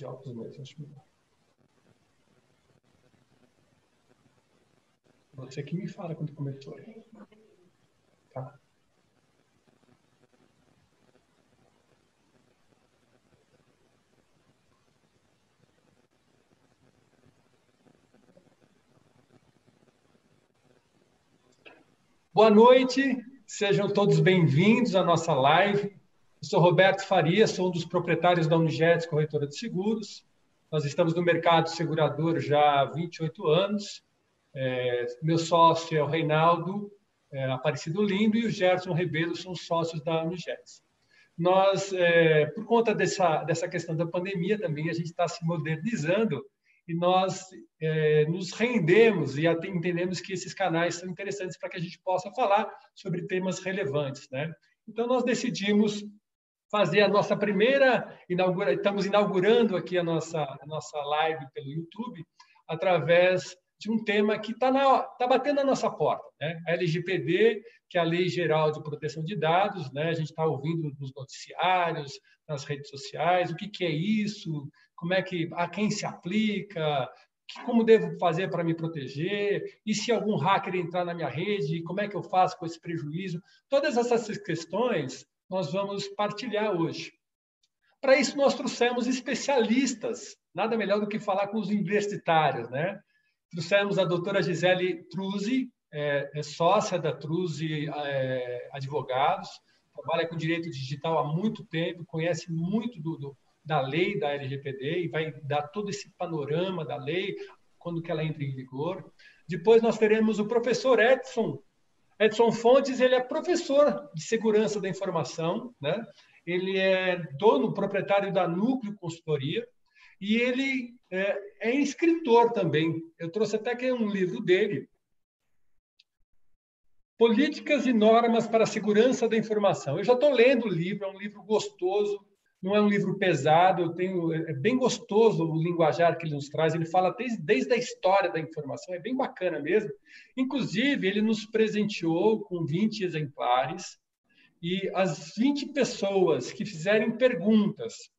de óculos mesmo, acho melhor. Você que me fala quando começou. Tá. Boa noite, sejam todos bem-vindos à nossa live. Eu sou Roberto Faria, sou um dos proprietários da Unijetes Corretora de Seguros. Nós estamos no mercado segurador já há 28 anos. É, meu sócio é o Reinaldo é, Aparecido Lindo e o Gerson Rebelo são sócios da Unijetes. Nós, é, por conta dessa, dessa questão da pandemia também, a gente está se modernizando e nós é, nos rendemos e entendemos que esses canais são interessantes para que a gente possa falar sobre temas relevantes, né? Então nós decidimos fazer a nossa primeira inaugura, estamos inaugurando aqui a nossa a nossa live pelo YouTube através de um tema que está tá batendo na nossa porta, né? A LGPD, que é a Lei Geral de Proteção de Dados, né? A gente está ouvindo nos noticiários, nas redes sociais, o que, que é isso, como é que a quem se aplica, como devo fazer para me proteger, e se algum hacker entrar na minha rede, como é que eu faço com esse prejuízo? Todas essas questões nós vamos partilhar hoje. Para isso, nós trouxemos especialistas, nada melhor do que falar com os universitários. Né? Trouxemos a doutora Gisele Truzzi, é, é sócia da Truzzi é, Advogados, trabalha com direito digital há muito tempo, conhece muito do, do da lei da LGPD e vai dar todo esse panorama da lei quando que ela entra em vigor. Depois nós teremos o professor Edson Edson Fontes, ele é professor de segurança da informação, né? Ele é dono, proprietário da Núcleo Consultoria e ele é, é escritor também. Eu trouxe até aqui um livro dele, Políticas e Normas para a Segurança da Informação. Eu já estou lendo o livro, é um livro gostoso, não é um livro pesado, eu tenho, é bem gostoso o linguajar que ele nos traz, ele fala desde, desde a história da informação, é bem bacana mesmo. Inclusive, ele nos presenteou com 20 exemplares, e as 20 pessoas que fizerem perguntas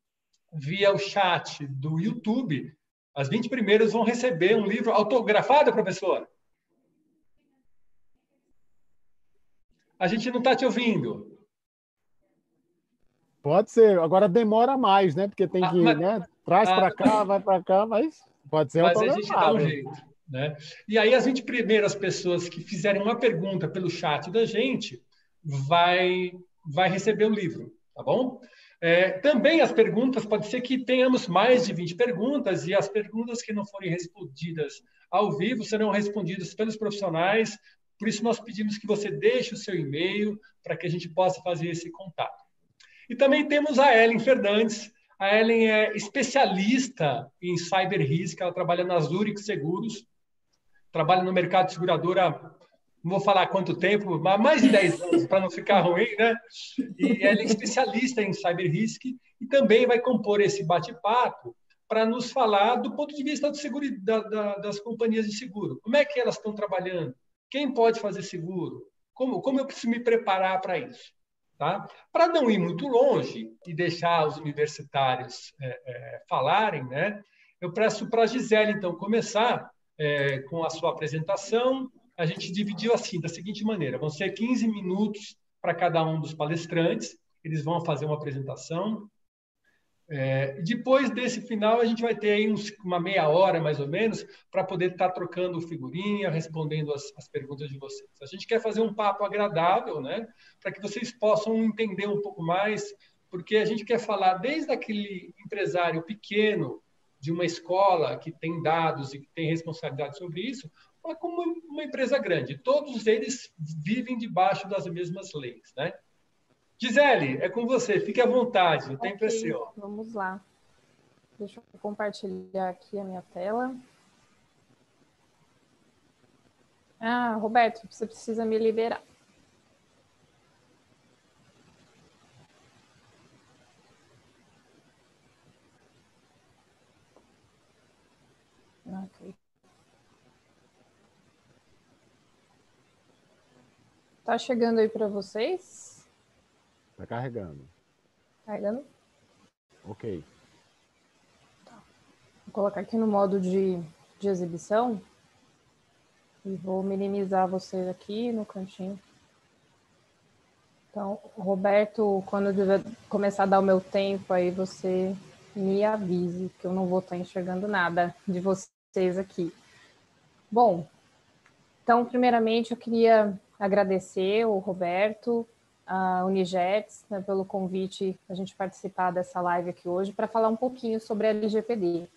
via o chat do YouTube, as 20 primeiras vão receber um livro autografado, professor? A gente não está te ouvindo. Pode ser. Agora demora mais, né? Porque tem ah, que, ah, mas, né? Traz ah, para cá, vai para cá, mas pode ser mas a gente dá um jeito, né? E aí as 20 primeiras pessoas que fizerem uma pergunta pelo chat da gente vai vai receber o livro, tá bom? É, também as perguntas, pode ser que tenhamos mais de 20 perguntas e as perguntas que não forem respondidas ao vivo serão respondidas pelos profissionais. Por isso, nós pedimos que você deixe o seu e-mail para que a gente possa fazer esse contato. E também temos a Ellen Fernandes. A Ellen é especialista em cyber risk, ela trabalha na Zurich Seguros, trabalha no mercado de seguradora, não vou falar quanto tempo, mas mais de 10 anos, para não ficar ruim, né? E ela é especialista em cyber risk e também vai compor esse bate-papo para nos falar do ponto de vista do seguro, da, da, das companhias de seguro. Como é que elas estão trabalhando? Quem pode fazer seguro? Como, como eu preciso me preparar para isso? Tá? Para não ir muito longe e deixar os universitários é, é, falarem, né, eu peço para a Gisele, então, começar é, com a sua apresentação. A gente dividiu assim, da seguinte maneira: vão ser 15 minutos para cada um dos palestrantes, eles vão fazer uma apresentação, é, depois desse final, a gente vai ter aí uns, uma meia hora, mais ou menos, para poder estar tá trocando figurinha, respondendo as, as, perguntas de vocês. A gente quer fazer um papo agradável, né? Para que vocês possam entender um pouco mais, porque a gente quer falar desde aquele empresário pequeno de uma escola que tem dados e que tem responsabilidade sobre isso, mas como uma empresa grande. Todos eles vivem debaixo das mesmas leis, né? Gisele, é com você, fique à vontade, o tempo okay, é seu. Vamos lá. Deixa eu compartilhar aqui a minha tela. Ah, Roberto, você precisa me liberar. Ok. Tá chegando aí para vocês? Tá carregando. Carregando? Ok. Tá. Vou colocar aqui no modo de, de exibição e vou minimizar vocês aqui no cantinho. Então, Roberto, quando eu começar a dar o meu tempo, aí você me avise, que eu não vou estar enxergando nada de vocês aqui. Bom, então, primeiramente, eu queria agradecer o Roberto, a Unijets, né, pelo convite a gente participar dessa live aqui hoje para falar um pouquinho sobre a LGPD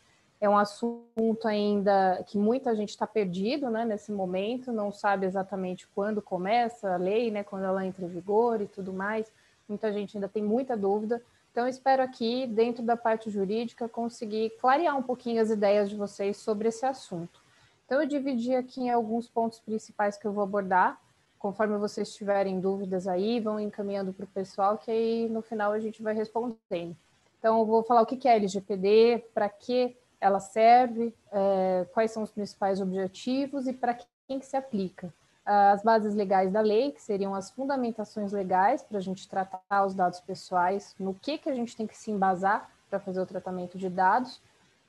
é um assunto ainda que muita gente está perdido né, nesse momento, não sabe exatamente quando começa a lei, né, quando ela entra em vigor e tudo mais. Muita gente ainda tem muita dúvida. Então, espero aqui, dentro da parte jurídica, conseguir clarear um pouquinho as ideias de vocês sobre esse assunto. Então, eu dividi aqui em alguns pontos principais que eu vou abordar. Conforme vocês tiverem dúvidas aí, vão encaminhando para o pessoal, que aí no final a gente vai respondendo. Então, eu vou falar o que é LGPD, para que ela serve, é, quais são os principais objetivos e para quem que se aplica. As bases legais da lei, que seriam as fundamentações legais para a gente tratar os dados pessoais, no que, que a gente tem que se embasar para fazer o tratamento de dados.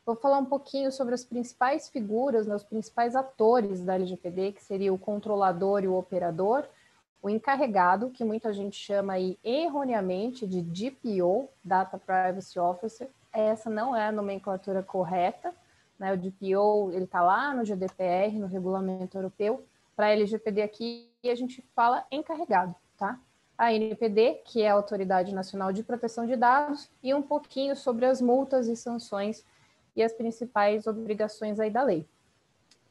Vou falar um pouquinho sobre as principais figuras, né, os principais atores da LGPD, que seria o controlador e o operador, o encarregado, que muita gente chama aí erroneamente de DPO, Data Privacy Officer, essa não é a nomenclatura correta. Né? O DPO ele está lá no GDPR, no regulamento europeu. Para a LGPD aqui, a gente fala encarregado, tá? A NPD, que é a Autoridade Nacional de Proteção de Dados, e um pouquinho sobre as multas e sanções e as principais obrigações aí da lei.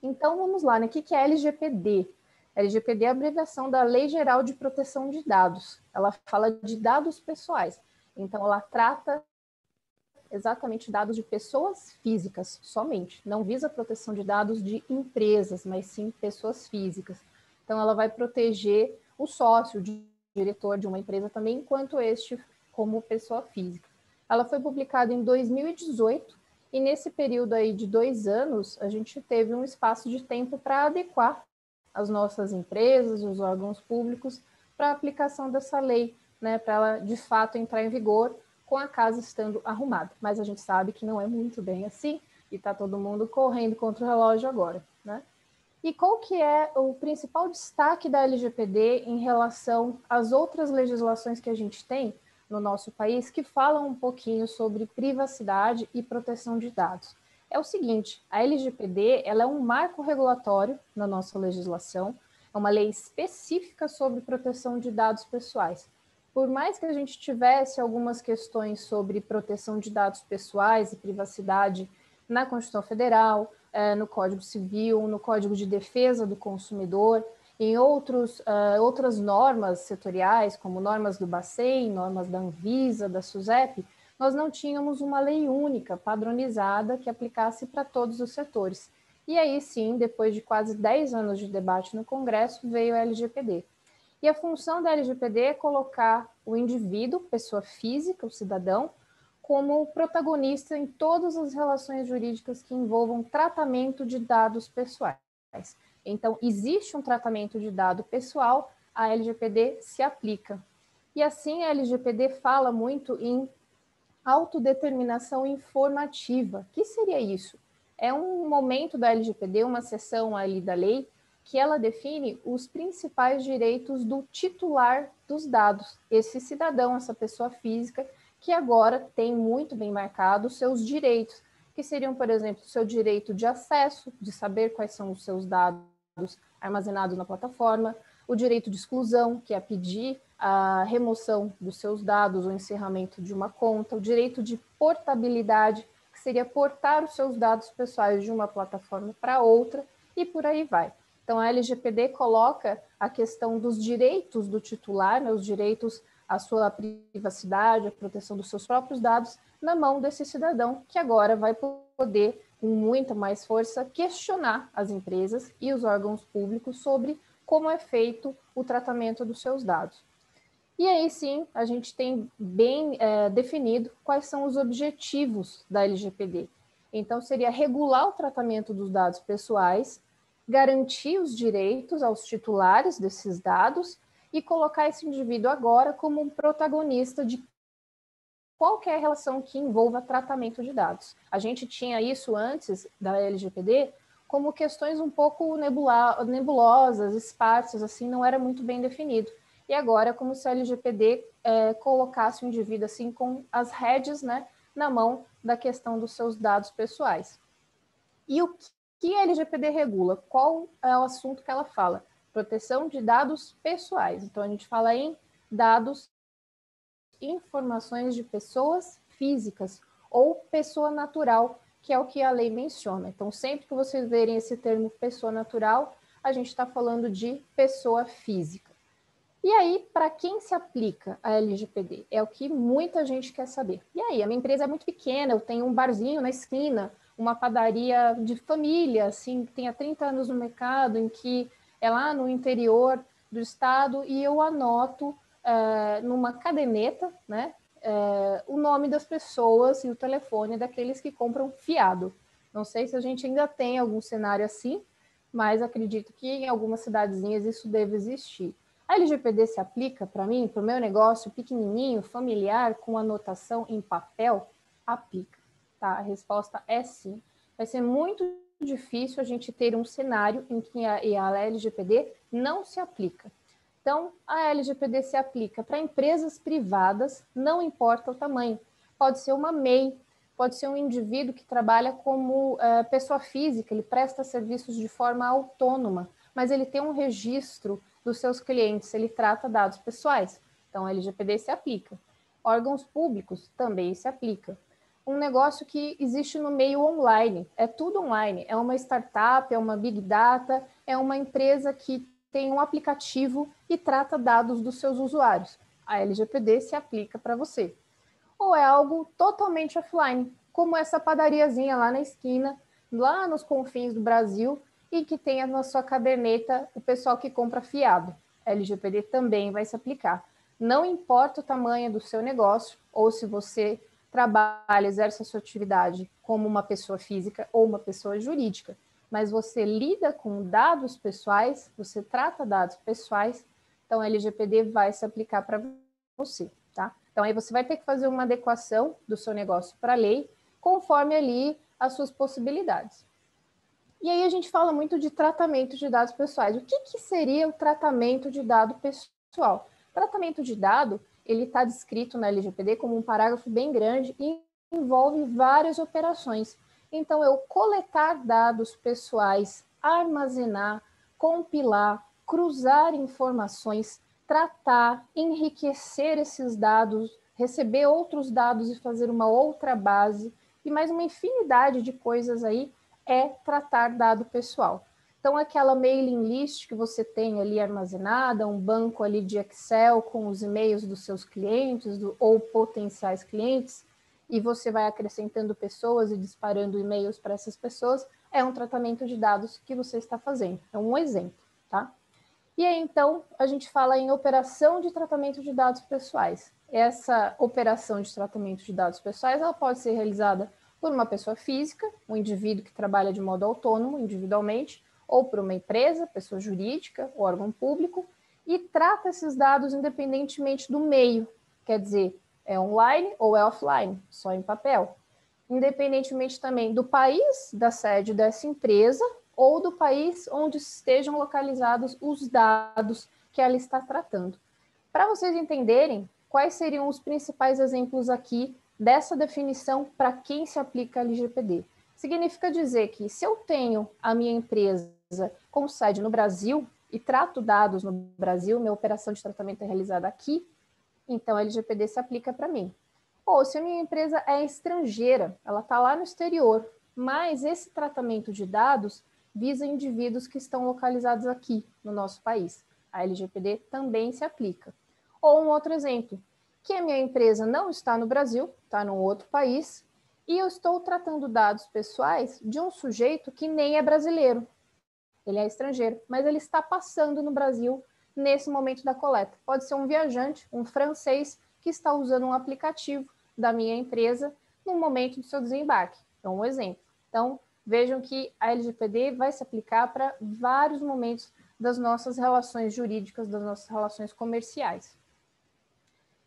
Então, vamos lá, né? O que é LGPD? LGPD é a abreviação da Lei Geral de Proteção de Dados. Ela fala de dados pessoais. Então, ela trata exatamente dados de pessoas físicas somente, não visa a proteção de dados de empresas, mas sim pessoas físicas. Então, ela vai proteger o sócio, o diretor de uma empresa também, enquanto este como pessoa física. Ela foi publicada em 2018 e nesse período aí de dois anos a gente teve um espaço de tempo para adequar as nossas empresas, os órgãos públicos para a aplicação dessa lei, né, para ela de fato entrar em vigor com a casa estando arrumada. Mas a gente sabe que não é muito bem assim e está todo mundo correndo contra o relógio agora, né? E qual que é o principal destaque da LGPD em relação às outras legislações que a gente tem no nosso país que falam um pouquinho sobre privacidade e proteção de dados? É o seguinte, a LGPD ela é um marco regulatório na nossa legislação, é uma lei específica sobre proteção de dados pessoais por mais que a gente tivesse algumas questões sobre proteção de dados pessoais e privacidade na Constituição Federal, é, no Código Civil, no Código de Defesa do Consumidor, em outros, uh, outras normas setoriais, como normas do Bacen, normas da Anvisa, da SUSEP, nós não tínhamos uma lei única, padronizada, que aplicasse para todos os setores. E aí sim, depois de quase 10 anos de debate no Congresso, veio a LGPD. E a função da LGPD é colocar o indivíduo, pessoa física, o cidadão, como protagonista em todas as relações jurídicas que envolvam tratamento de dados pessoais. Então, existe um tratamento de dado pessoal, a LGPD se aplica. E assim, a LGPD fala muito em autodeterminação informativa. O que seria isso? É um momento da LGPD, uma seção ali da lei, que ela define os principais direitos do titular dos dados, esse cidadão, essa pessoa física, que agora tem muito bem marcado os seus direitos, que seriam, por exemplo, o seu direito de acesso, de saber quais são os seus dados armazenados na plataforma, o direito de exclusão, que é pedir a remoção dos seus dados ou encerramento de uma conta, o direito de portabilidade, que seria portar os seus dados pessoais de uma plataforma para outra, e por aí vai. Então, a LGPD coloca a questão dos direitos do titular, né, os direitos à sua privacidade, à proteção dos seus próprios dados, na mão desse cidadão, que agora vai poder, com muita mais força, questionar as empresas e os órgãos públicos sobre como é feito o tratamento dos seus dados. E aí sim, a gente tem bem é, definido quais são os objetivos da LGPD. Então, seria regular o tratamento dos dados pessoais, garantir os direitos aos titulares desses dados e colocar esse indivíduo agora como um protagonista de qualquer relação que envolva tratamento de dados. A gente tinha isso antes da LGPD como questões um pouco nebula nebulosas, esparsas, assim, não era muito bem definido. E agora, como se a LGPD é, colocasse o indivíduo assim com as redes né, na mão da questão dos seus dados pessoais. E o que a LGPD regula? Qual é o assunto que ela fala? Proteção de dados pessoais. Então, a gente fala em dados, informações de pessoas físicas ou pessoa natural, que é o que a lei menciona. Então, sempre que vocês verem esse termo pessoa natural, a gente está falando de pessoa física. E aí, para quem se aplica a LGPD? É o que muita gente quer saber. E aí, a minha empresa é muito pequena, eu tenho um barzinho na esquina, uma padaria de família, assim, que tem há 30 anos no mercado, em que é lá no interior do estado, e eu anoto é, numa caderneta, né, é, o nome das pessoas e o telefone daqueles que compram fiado. Não sei se a gente ainda tem algum cenário assim, mas acredito que em algumas cidadezinhas isso deve existir. A LGPD se aplica para mim, para o meu negócio pequenininho, familiar, com anotação em papel? Aplica. Tá? A resposta é sim. Vai ser muito difícil a gente ter um cenário em que a, a LGPD não se aplica. Então, a LGPD se aplica para empresas privadas, não importa o tamanho. Pode ser uma MEI, pode ser um indivíduo que trabalha como uh, pessoa física, ele presta serviços de forma autônoma, mas ele tem um registro dos seus clientes, ele trata dados pessoais. Então, a LGPD se aplica. Órgãos públicos também se aplica. Um negócio que existe no meio online, é tudo online, é uma startup, é uma big data, é uma empresa que tem um aplicativo e trata dados dos seus usuários. A LGPD se aplica para você. Ou é algo totalmente offline, como essa padariazinha lá na esquina, lá nos confins do Brasil, e que tenha na sua caderneta o pessoal que compra fiado. A LGPD também vai se aplicar. Não importa o tamanho do seu negócio ou se você trabalha, exerce a sua atividade como uma pessoa física ou uma pessoa jurídica, mas você lida com dados pessoais, você trata dados pessoais, então a LGPD vai se aplicar para você, tá? Então aí você vai ter que fazer uma adequação do seu negócio para a lei, conforme ali as suas possibilidades. E aí a gente fala muito de tratamento de dados pessoais. O que, que seria o tratamento de dado pessoal? Tratamento de dado, ele está descrito na LGPD como um parágrafo bem grande e envolve várias operações. Então, eu coletar dados pessoais, armazenar, compilar, cruzar informações, tratar, enriquecer esses dados, receber outros dados e fazer uma outra base, e mais uma infinidade de coisas aí é tratar dado pessoal. Então, aquela mailing list que você tem ali armazenada, um banco ali de Excel com os e-mails dos seus clientes do, ou potenciais clientes, e você vai acrescentando pessoas e disparando e-mails para essas pessoas, é um tratamento de dados que você está fazendo. É um exemplo, tá? E aí, então, a gente fala em operação de tratamento de dados pessoais. Essa operação de tratamento de dados pessoais, ela pode ser realizada por uma pessoa física, um indivíduo que trabalha de modo autônomo, individualmente, ou por uma empresa, pessoa jurídica, órgão público, e trata esses dados independentemente do meio, quer dizer, é online ou é offline, só em papel. Independentemente também do país da sede dessa empresa ou do país onde estejam localizados os dados que ela está tratando. Para vocês entenderem quais seriam os principais exemplos aqui dessa definição para quem se aplica a LGPD. Significa dizer que se eu tenho a minha empresa com sede no Brasil e trato dados no Brasil, minha operação de tratamento é realizada aqui, então a LGPD se aplica para mim. Ou se a minha empresa é estrangeira, ela está lá no exterior, mas esse tratamento de dados visa indivíduos que estão localizados aqui no nosso país. A LGPD também se aplica. Ou um outro exemplo, que a minha empresa não está no Brasil, está num outro país, e eu estou tratando dados pessoais de um sujeito que nem é brasileiro. Ele é estrangeiro, mas ele está passando no Brasil nesse momento da coleta. Pode ser um viajante, um francês, que está usando um aplicativo da minha empresa no momento do seu desembarque. Então, um exemplo. Então, vejam que a LGPD vai se aplicar para vários momentos das nossas relações jurídicas, das nossas relações comerciais.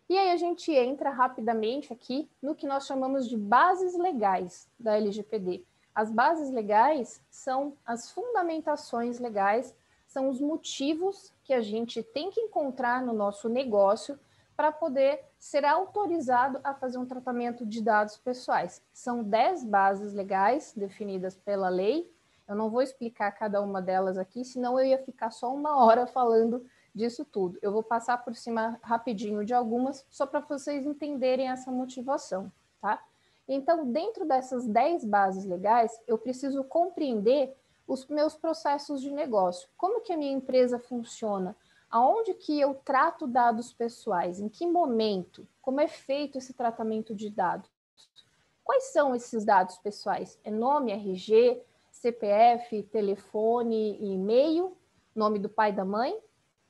E aí a gente entra rapidamente aqui no que nós chamamos de bases legais da LGPD. As bases legais são as fundamentações legais, são os motivos que a gente tem que encontrar no nosso negócio para poder ser autorizado a fazer um tratamento de dados pessoais. São 10 bases legais definidas pela lei. Eu não vou explicar cada uma delas aqui, senão eu ia ficar só uma hora falando disso tudo. Eu vou passar por cima rapidinho de algumas, só para vocês entenderem essa motivação, tá? Então, dentro dessas 10 bases legais, eu preciso compreender os meus processos de negócio. Como que a minha empresa funciona? Aonde que eu trato dados pessoais? Em que momento? Como é feito esse tratamento de dados? Quais são esses dados pessoais? É nome, RG, CPF, telefone e-mail, nome do pai e da mãe?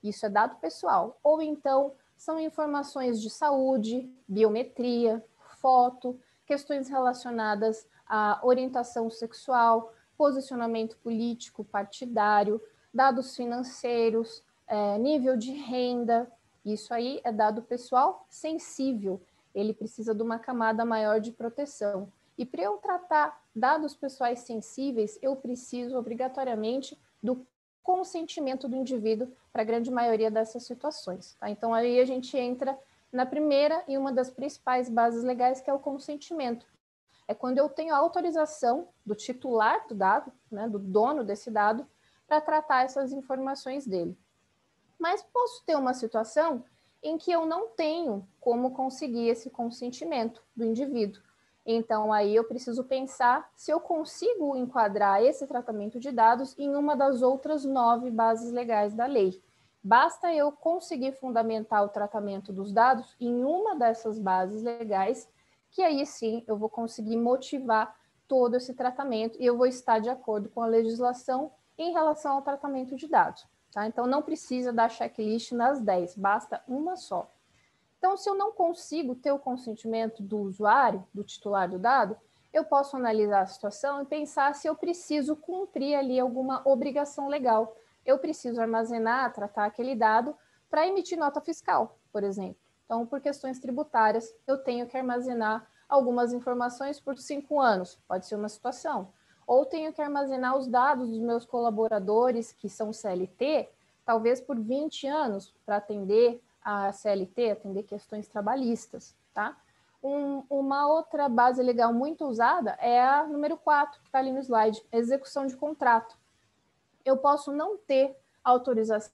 Isso é dado pessoal. Ou então são informações de saúde, biometria, foto, questões relacionadas à orientação sexual, posicionamento político, partidário, dados financeiros, é, nível de renda. Isso aí é dado pessoal sensível. Ele precisa de uma camada maior de proteção. E para eu tratar dados pessoais sensíveis, eu preciso obrigatoriamente do consentimento do indivíduo para a grande maioria dessas situações. Tá? Então aí a gente entra na primeira e uma das principais bases legais, que é o consentimento. É quando eu tenho autorização do titular do dado, né, do dono desse dado, para tratar essas informações dele. Mas posso ter uma situação em que eu não tenho como conseguir esse consentimento do indivíduo. Então, aí eu preciso pensar se eu consigo enquadrar esse tratamento de dados em uma das outras nove bases legais da lei. Basta eu conseguir fundamentar o tratamento dos dados em uma dessas bases legais, que aí sim eu vou conseguir motivar todo esse tratamento e eu vou estar de acordo com a legislação em relação ao tratamento de dados. Tá? Então, não precisa dar checklist nas 10, basta uma só. Então, se eu não consigo ter o consentimento do usuário, do titular do dado, eu posso analisar a situação e pensar se eu preciso cumprir ali alguma obrigação legal eu preciso armazenar, tratar aquele dado para emitir nota fiscal, por exemplo. Então, por questões tributárias, eu tenho que armazenar algumas informações por cinco anos, pode ser uma situação. Ou tenho que armazenar os dados dos meus colaboradores, que são CLT, talvez por 20 anos, para atender a CLT, atender questões trabalhistas, tá? Um, uma outra base legal muito usada é a número 4, que está ali no slide, execução de contrato eu posso não ter autorização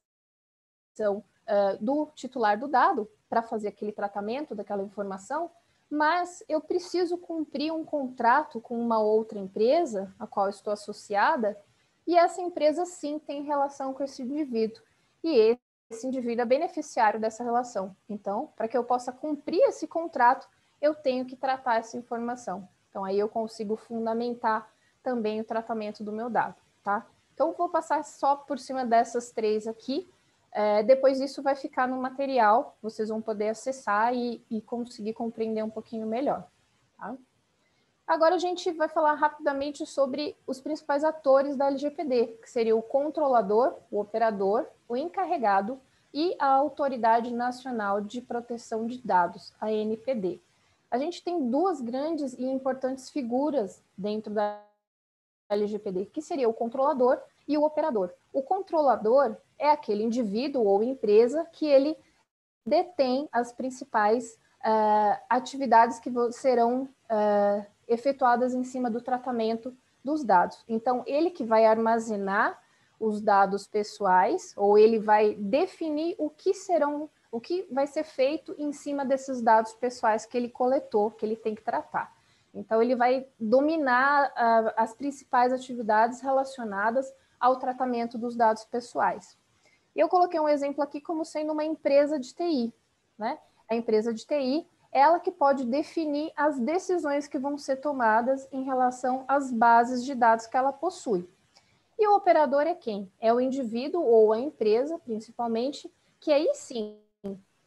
uh, do titular do dado para fazer aquele tratamento daquela informação, mas eu preciso cumprir um contrato com uma outra empresa a qual estou associada, e essa empresa sim tem relação com esse indivíduo. E esse indivíduo é beneficiário dessa relação. Então, para que eu possa cumprir esse contrato, eu tenho que tratar essa informação. Então, aí eu consigo fundamentar também o tratamento do meu dado, tá? Então, vou passar só por cima dessas três aqui. É, depois isso vai ficar no material, vocês vão poder acessar e, e conseguir compreender um pouquinho melhor. Tá? Agora a gente vai falar rapidamente sobre os principais atores da LGPD, que seria o controlador, o operador, o encarregado e a Autoridade Nacional de Proteção de Dados, a ANPD. A gente tem duas grandes e importantes figuras dentro da LGPD, que seria o controlador e o operador. O controlador é aquele indivíduo ou empresa que ele detém as principais uh, atividades que serão uh, efetuadas em cima do tratamento dos dados. Então, ele que vai armazenar os dados pessoais, ou ele vai definir o que serão, o que vai ser feito em cima desses dados pessoais que ele coletou, que ele tem que tratar. Então, ele vai dominar uh, as principais atividades relacionadas ao tratamento dos dados pessoais. Eu coloquei um exemplo aqui como sendo uma empresa de TI. Né? A empresa de TI, ela que pode definir as decisões que vão ser tomadas em relação às bases de dados que ela possui. E o operador é quem? É o indivíduo ou a empresa, principalmente, que aí sim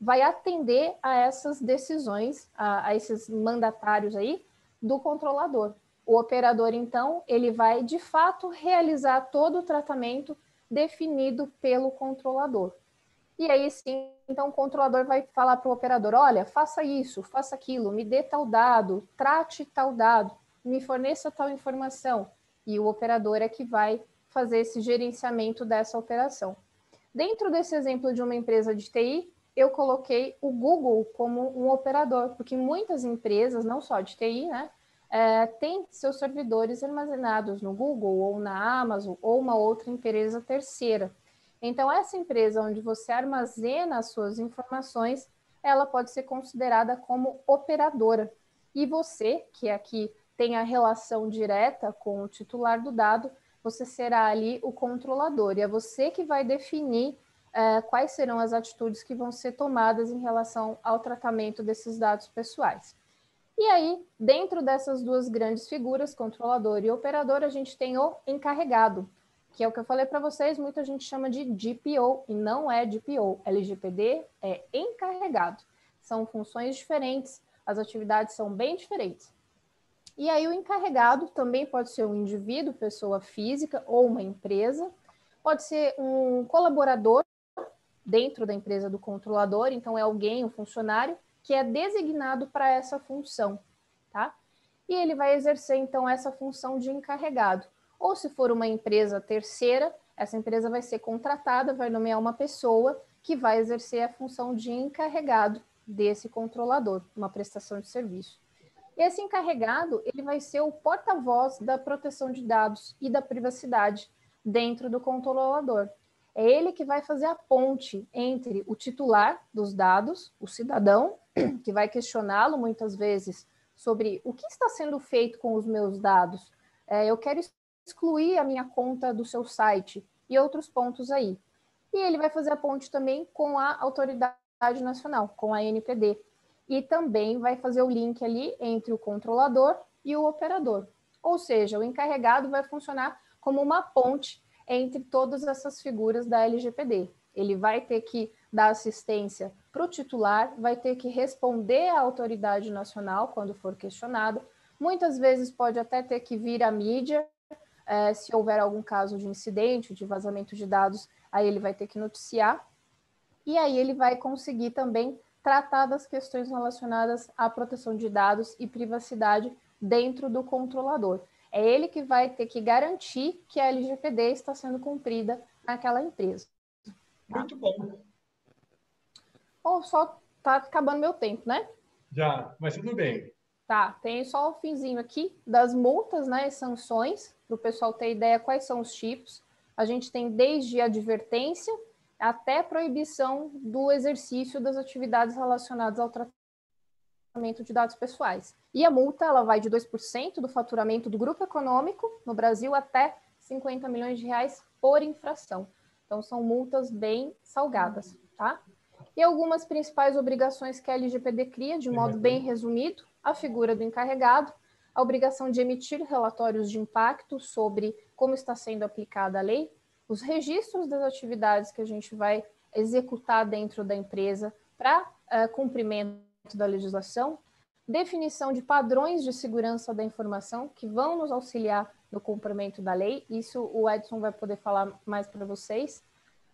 vai atender a essas decisões, a, a esses mandatários aí, do controlador. O operador, então, ele vai de fato realizar todo o tratamento definido pelo controlador. E aí sim, então o controlador vai falar para o operador: olha, faça isso, faça aquilo, me dê tal dado, trate tal dado, me forneça tal informação. E o operador é que vai fazer esse gerenciamento dessa operação. Dentro desse exemplo de uma empresa de TI, eu coloquei o Google como um operador, porque muitas empresas, não só de TI, né, é, têm seus servidores armazenados no Google ou na Amazon ou uma outra empresa terceira. Então, essa empresa onde você armazena as suas informações, ela pode ser considerada como operadora. E você, que aqui tem a relação direta com o titular do dado, você será ali o controlador. E é você que vai definir é, quais serão as atitudes que vão ser tomadas em relação ao tratamento desses dados pessoais. E aí, dentro dessas duas grandes figuras, controlador e operador, a gente tem o encarregado, que é o que eu falei para vocês, muita gente chama de DPO e não é DPO. LGPD é encarregado. São funções diferentes, as atividades são bem diferentes. E aí o encarregado também pode ser um indivíduo, pessoa física ou uma empresa, pode ser um colaborador dentro da empresa do controlador, então é alguém, um funcionário que é designado para essa função, tá? E ele vai exercer então essa função de encarregado. Ou se for uma empresa terceira, essa empresa vai ser contratada, vai nomear uma pessoa que vai exercer a função de encarregado desse controlador, uma prestação de serviço. Esse encarregado, ele vai ser o porta-voz da proteção de dados e da privacidade dentro do controlador. É ele que vai fazer a ponte entre o titular dos dados, o cidadão, que vai questioná-lo muitas vezes sobre o que está sendo feito com os meus dados. É, eu quero excluir a minha conta do seu site e outros pontos aí. E ele vai fazer a ponte também com a autoridade nacional, com a NPD. E também vai fazer o link ali entre o controlador e o operador. Ou seja, o encarregado vai funcionar como uma ponte entre todas essas figuras da LGPD. Ele vai ter que dar assistência para o titular, vai ter que responder à autoridade nacional quando for questionado. Muitas vezes pode até ter que vir à mídia é, se houver algum caso de incidente, de vazamento de dados, aí ele vai ter que noticiar. E aí ele vai conseguir também tratar das questões relacionadas à proteção de dados e privacidade dentro do controlador. É ele que vai ter que garantir que a LGPD está sendo cumprida naquela empresa. Tá? Muito bom. Ou só está acabando meu tempo, né? Já, mas tudo bem. Tá, tem só o finzinho aqui das multas, né, e sanções, para o pessoal ter ideia quais são os tipos. A gente tem desde advertência até proibição do exercício das atividades relacionadas ao tratamento de dados pessoais. E a multa ela vai de 2% do faturamento do grupo econômico no Brasil até 50 milhões de reais por infração. Então são multas bem salgadas, tá? E algumas principais obrigações que a LGPD cria, de modo bem resumido, a figura do encarregado, a obrigação de emitir relatórios de impacto sobre como está sendo aplicada a lei, os registros das atividades que a gente vai executar dentro da empresa para uh, cumprimento da legislação, definição de padrões de segurança da informação que vão nos auxiliar no cumprimento da lei. Isso o Edson vai poder falar mais para vocês.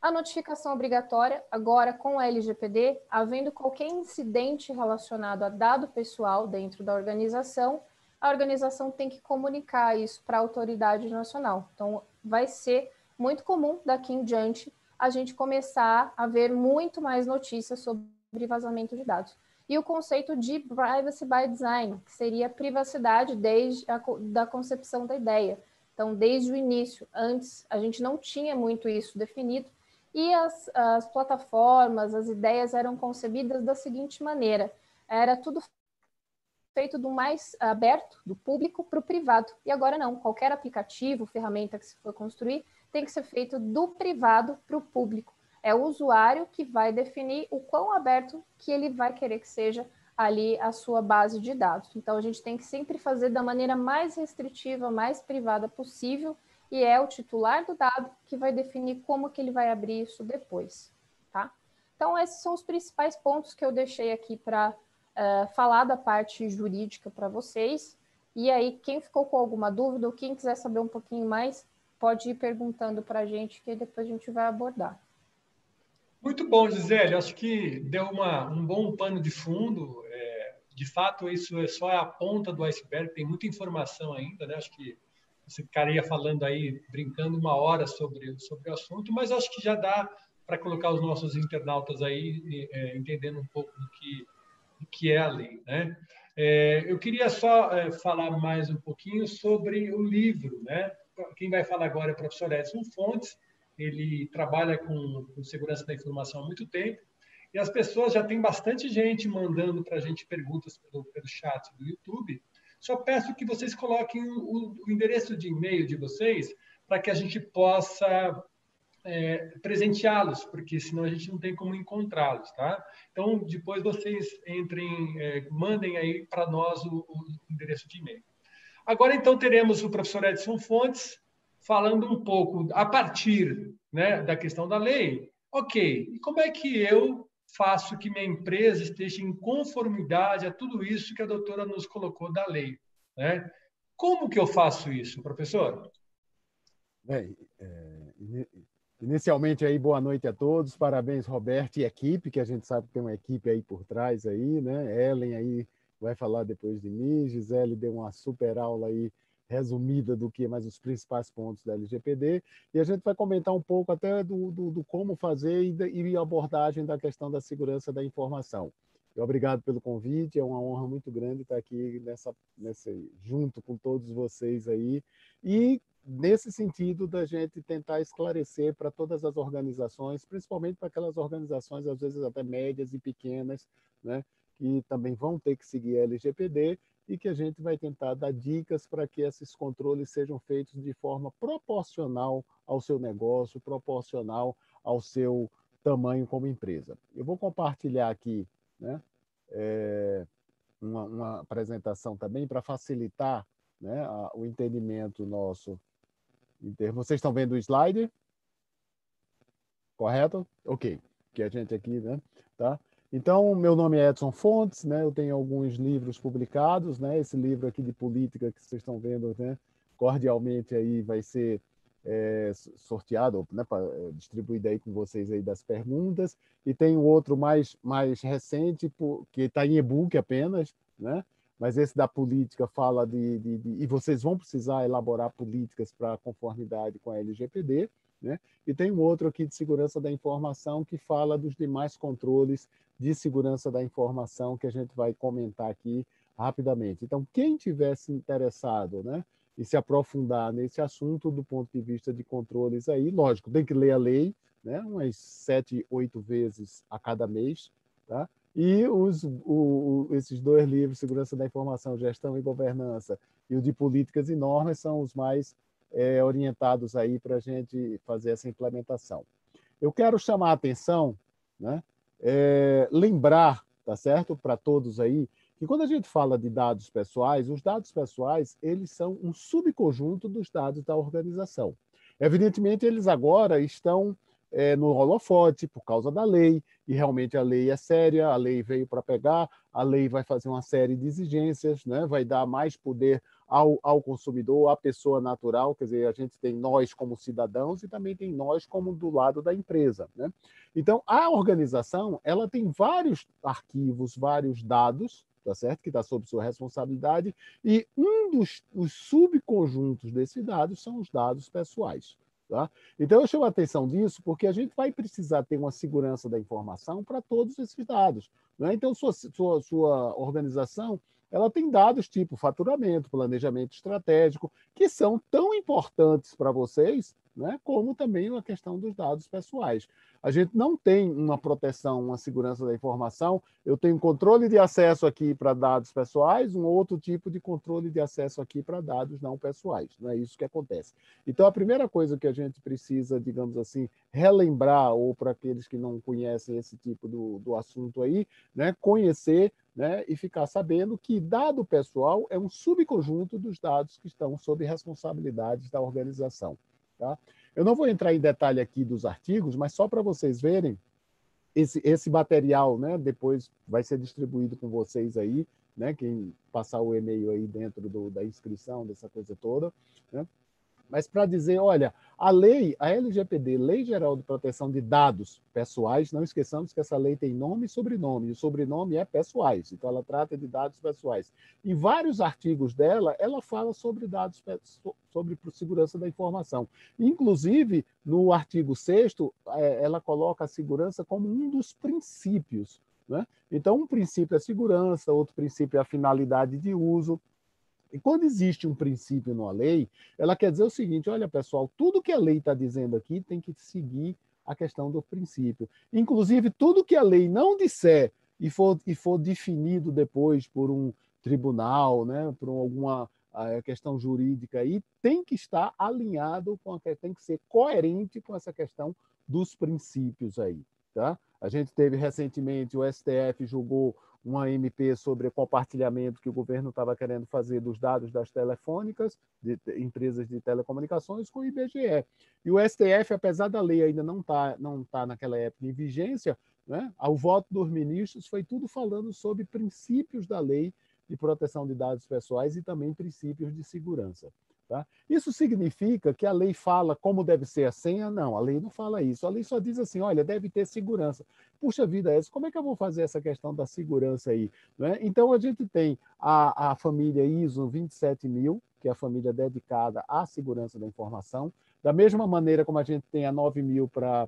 A notificação obrigatória, agora com a LGPD, havendo qualquer incidente relacionado a dado pessoal dentro da organização, a organização tem que comunicar isso para a autoridade nacional. Então, vai ser muito comum daqui em diante a gente começar a ver muito mais notícias sobre vazamento de dados. E o conceito de privacy by design, que seria privacidade desde a da concepção da ideia. Então, desde o início, antes a gente não tinha muito isso definido, e as, as plataformas, as ideias eram concebidas da seguinte maneira: era tudo feito do mais aberto, do público para o privado. E agora não, qualquer aplicativo, ferramenta que se for construir, tem que ser feito do privado para o público. É o usuário que vai definir o quão aberto que ele vai querer que seja ali a sua base de dados. Então a gente tem que sempre fazer da maneira mais restritiva, mais privada possível e é o titular do dado que vai definir como que ele vai abrir isso depois, tá? Então, esses são os principais pontos que eu deixei aqui para uh, eh, falar da parte jurídica para vocês. E aí, quem ficou com alguma dúvida ou quem quiser saber um pouquinho mais, pode ir perguntando para a gente, que depois a gente vai abordar. Muito bom, Gisele. Acho que deu uma, um bom pano de fundo. É, de fato, isso é só a ponta do iceberg, tem muita informação ainda, né? Acho que você ficaria falando aí, brincando uma hora sobre, sobre o assunto, mas acho que já dá para colocar os nossos internautas aí é, entendendo um pouco do que, do que é a lei, né? É, eu queria só é, falar mais um pouquinho sobre o livro, né? Quem vai falar agora é o professor Edson Fontes, ele trabalha com, com segurança da informação há muito tempo, e as pessoas já tem bastante gente mandando para a gente perguntas pelo, pelo chat do YouTube. Só peço que vocês coloquem o, o endereço de e-mail de vocês para que a gente possa é, presenteá-los, porque senão a gente não tem como encontrá-los, tá? Então, depois vocês entrem, é, mandem aí para nós o, o, endereço de e-mail. Agora, então, teremos o professor Edson Fontes, falando um pouco a partir né, da questão da lei. Ok, e como é que eu faço que minha empresa esteja em conformidade a tudo isso que a doutora nos colocou da lei? Né? Como que eu faço isso, professor? Bem, é, inicialmente aí boa noite a todos, parabéns Roberto e equipe, que a gente sabe que tem uma equipe aí por trás aí, né? Ellen aí vai falar depois de mim, Gisele deu uma super aula aí resumida do que mais os principais pontos da LGPD, e a gente vai comentar um pouco até do, do, do como fazer e, e abordagem da questão da segurança da informação. Obrigado pelo convite, é uma honra muito grande estar aqui nessa, nessa, junto com todos vocês aí, e nesse sentido da gente tentar esclarecer para todas as organizações, principalmente para aquelas organizações, às vezes até médias e pequenas, né, que também vão ter que seguir a LGPD, e que a gente vai tentar dar dicas para que esses controles sejam feitos de forma proporcional ao seu negócio, proporcional ao seu tamanho como empresa. Eu vou compartilhar aqui né, é, uma, uma, apresentação também para facilitar né, a, o entendimento nosso. Vocês estão vendo o slide? Correto? Ok. Que a gente aqui, né? Tá? Então, meu nome é Edson Fontes, né? Eu tenho alguns livros publicados, né? Esse livro aqui de política que vocês estão vendo, né? Cordialmente aí vai ser é, sorteado, né? É, distribuído aí com vocês aí das perguntas. E tem um outro mais mais recente que está em e-book apenas, né? Mas esse da política fala de, de, de e vocês vão precisar elaborar políticas para conformidade com a LGPD. Né? E tem um outro aqui de segurança da informação que fala dos demais controles de segurança da informação que a gente vai comentar aqui rapidamente. Então, quem tivesse interessado né, e se aprofundar nesse assunto do ponto de vista de controles aí, lógico, tem que ler a lei, né, umas sete, oito vezes a cada mês, tá? E os, o, esses dois livros, Segurança da Informação, Gestão e Governança, e o de Políticas e Normas, são os mais é, orientados aí para a gente fazer essa implementação. Eu quero chamar a atenção né, é, lembrar, tá certo, para todos aí, que quando a gente fala de dados pessoais, os dados pessoais eles são um subconjunto dos dados da organização. Evidentemente, eles agora estão é, no holofote por causa da lei, e realmente a lei é séria, a lei veio para pegar, a lei vai fazer uma série de exigências, né? vai dar mais poder ao, ao consumidor, à pessoa natural, quer dizer, a gente tem nós como cidadãos e também tem nós como do lado da empresa. Né? Então, a organização ela tem vários arquivos, vários dados, tá certo? Que está sob sua responsabilidade, e um dos, dos subconjuntos desses dados são os dados pessoais. Tá? Então, eu chamo a atenção disso porque a gente vai precisar ter uma segurança da informação para todos esses dados. Né? Então, sua, sua, sua organização ela tem dados tipo faturamento, planejamento estratégico, que são tão importantes para vocês né, como também a questão dos dados pessoais. A gente não tem uma proteção, uma segurança da informação. Eu tenho controle de acesso aqui para dados pessoais, um outro tipo de controle de acesso aqui para dados não pessoais. Não é isso que acontece. Então, a primeira coisa que a gente precisa, digamos assim, relembrar, ou para aqueles que não conhecem esse tipo do, do assunto aí, né, conhecer né, e ficar sabendo que dado pessoal é um subconjunto dos dados que estão sob responsabilidade da organização. Tá? Eu não vou entrar em detalhe aqui dos artigos, mas só para vocês verem, esse, esse material né, depois vai ser distribuído com vocês aí, né, quem passar o e-mail aí dentro do, da inscrição, dessa coisa toda. Né? Mas para dizer, olha, a lei, a LGPD, Lei Geral de Proteção de Dados Pessoais, não esqueçamos que essa lei tem nome e sobrenome, e o sobrenome é pessoais, então ela trata de dados pessoais. Em vários artigos dela, ela fala sobre dados, sobre segurança da informação. Inclusive, no artigo 6 é, ela coloca a segurança como um dos princípios. Né? Então, um princípio é segurança, outro princípio é a finalidade de uso, e quando existe um princípio numa lei, ela quer dizer o seguinte: olha, pessoal, tudo que a lei está dizendo aqui tem que seguir a questão do princípio. Inclusive, tudo que a lei não disser e for, e for definido depois por um tribunal, né, por alguma questão jurídica aí, tem que estar alinhado com a tem que ser coerente com essa questão dos princípios aí. Tá? A gente teve recentemente, o STF julgou uma MP sobre compartilhamento que o governo estava querendo fazer dos dados das telefônicas, de, de empresas de telecomunicações, com o IBGE. E o STF, apesar da lei ainda não estar tá, não tá naquela época em vigência, né, ao voto dos ministros foi tudo falando sobre princípios da lei de proteção de dados pessoais e também princípios de segurança. Tá? Isso significa que a lei fala como deve ser a senha? Não, a lei não fala isso. A lei só diz assim: olha, deve ter segurança. Puxa vida, como é que eu vou fazer essa questão da segurança aí? Né? Então, a gente tem a, a família ISO 27000, que é a família dedicada à segurança da informação. Da mesma maneira como a gente tem a 9000 para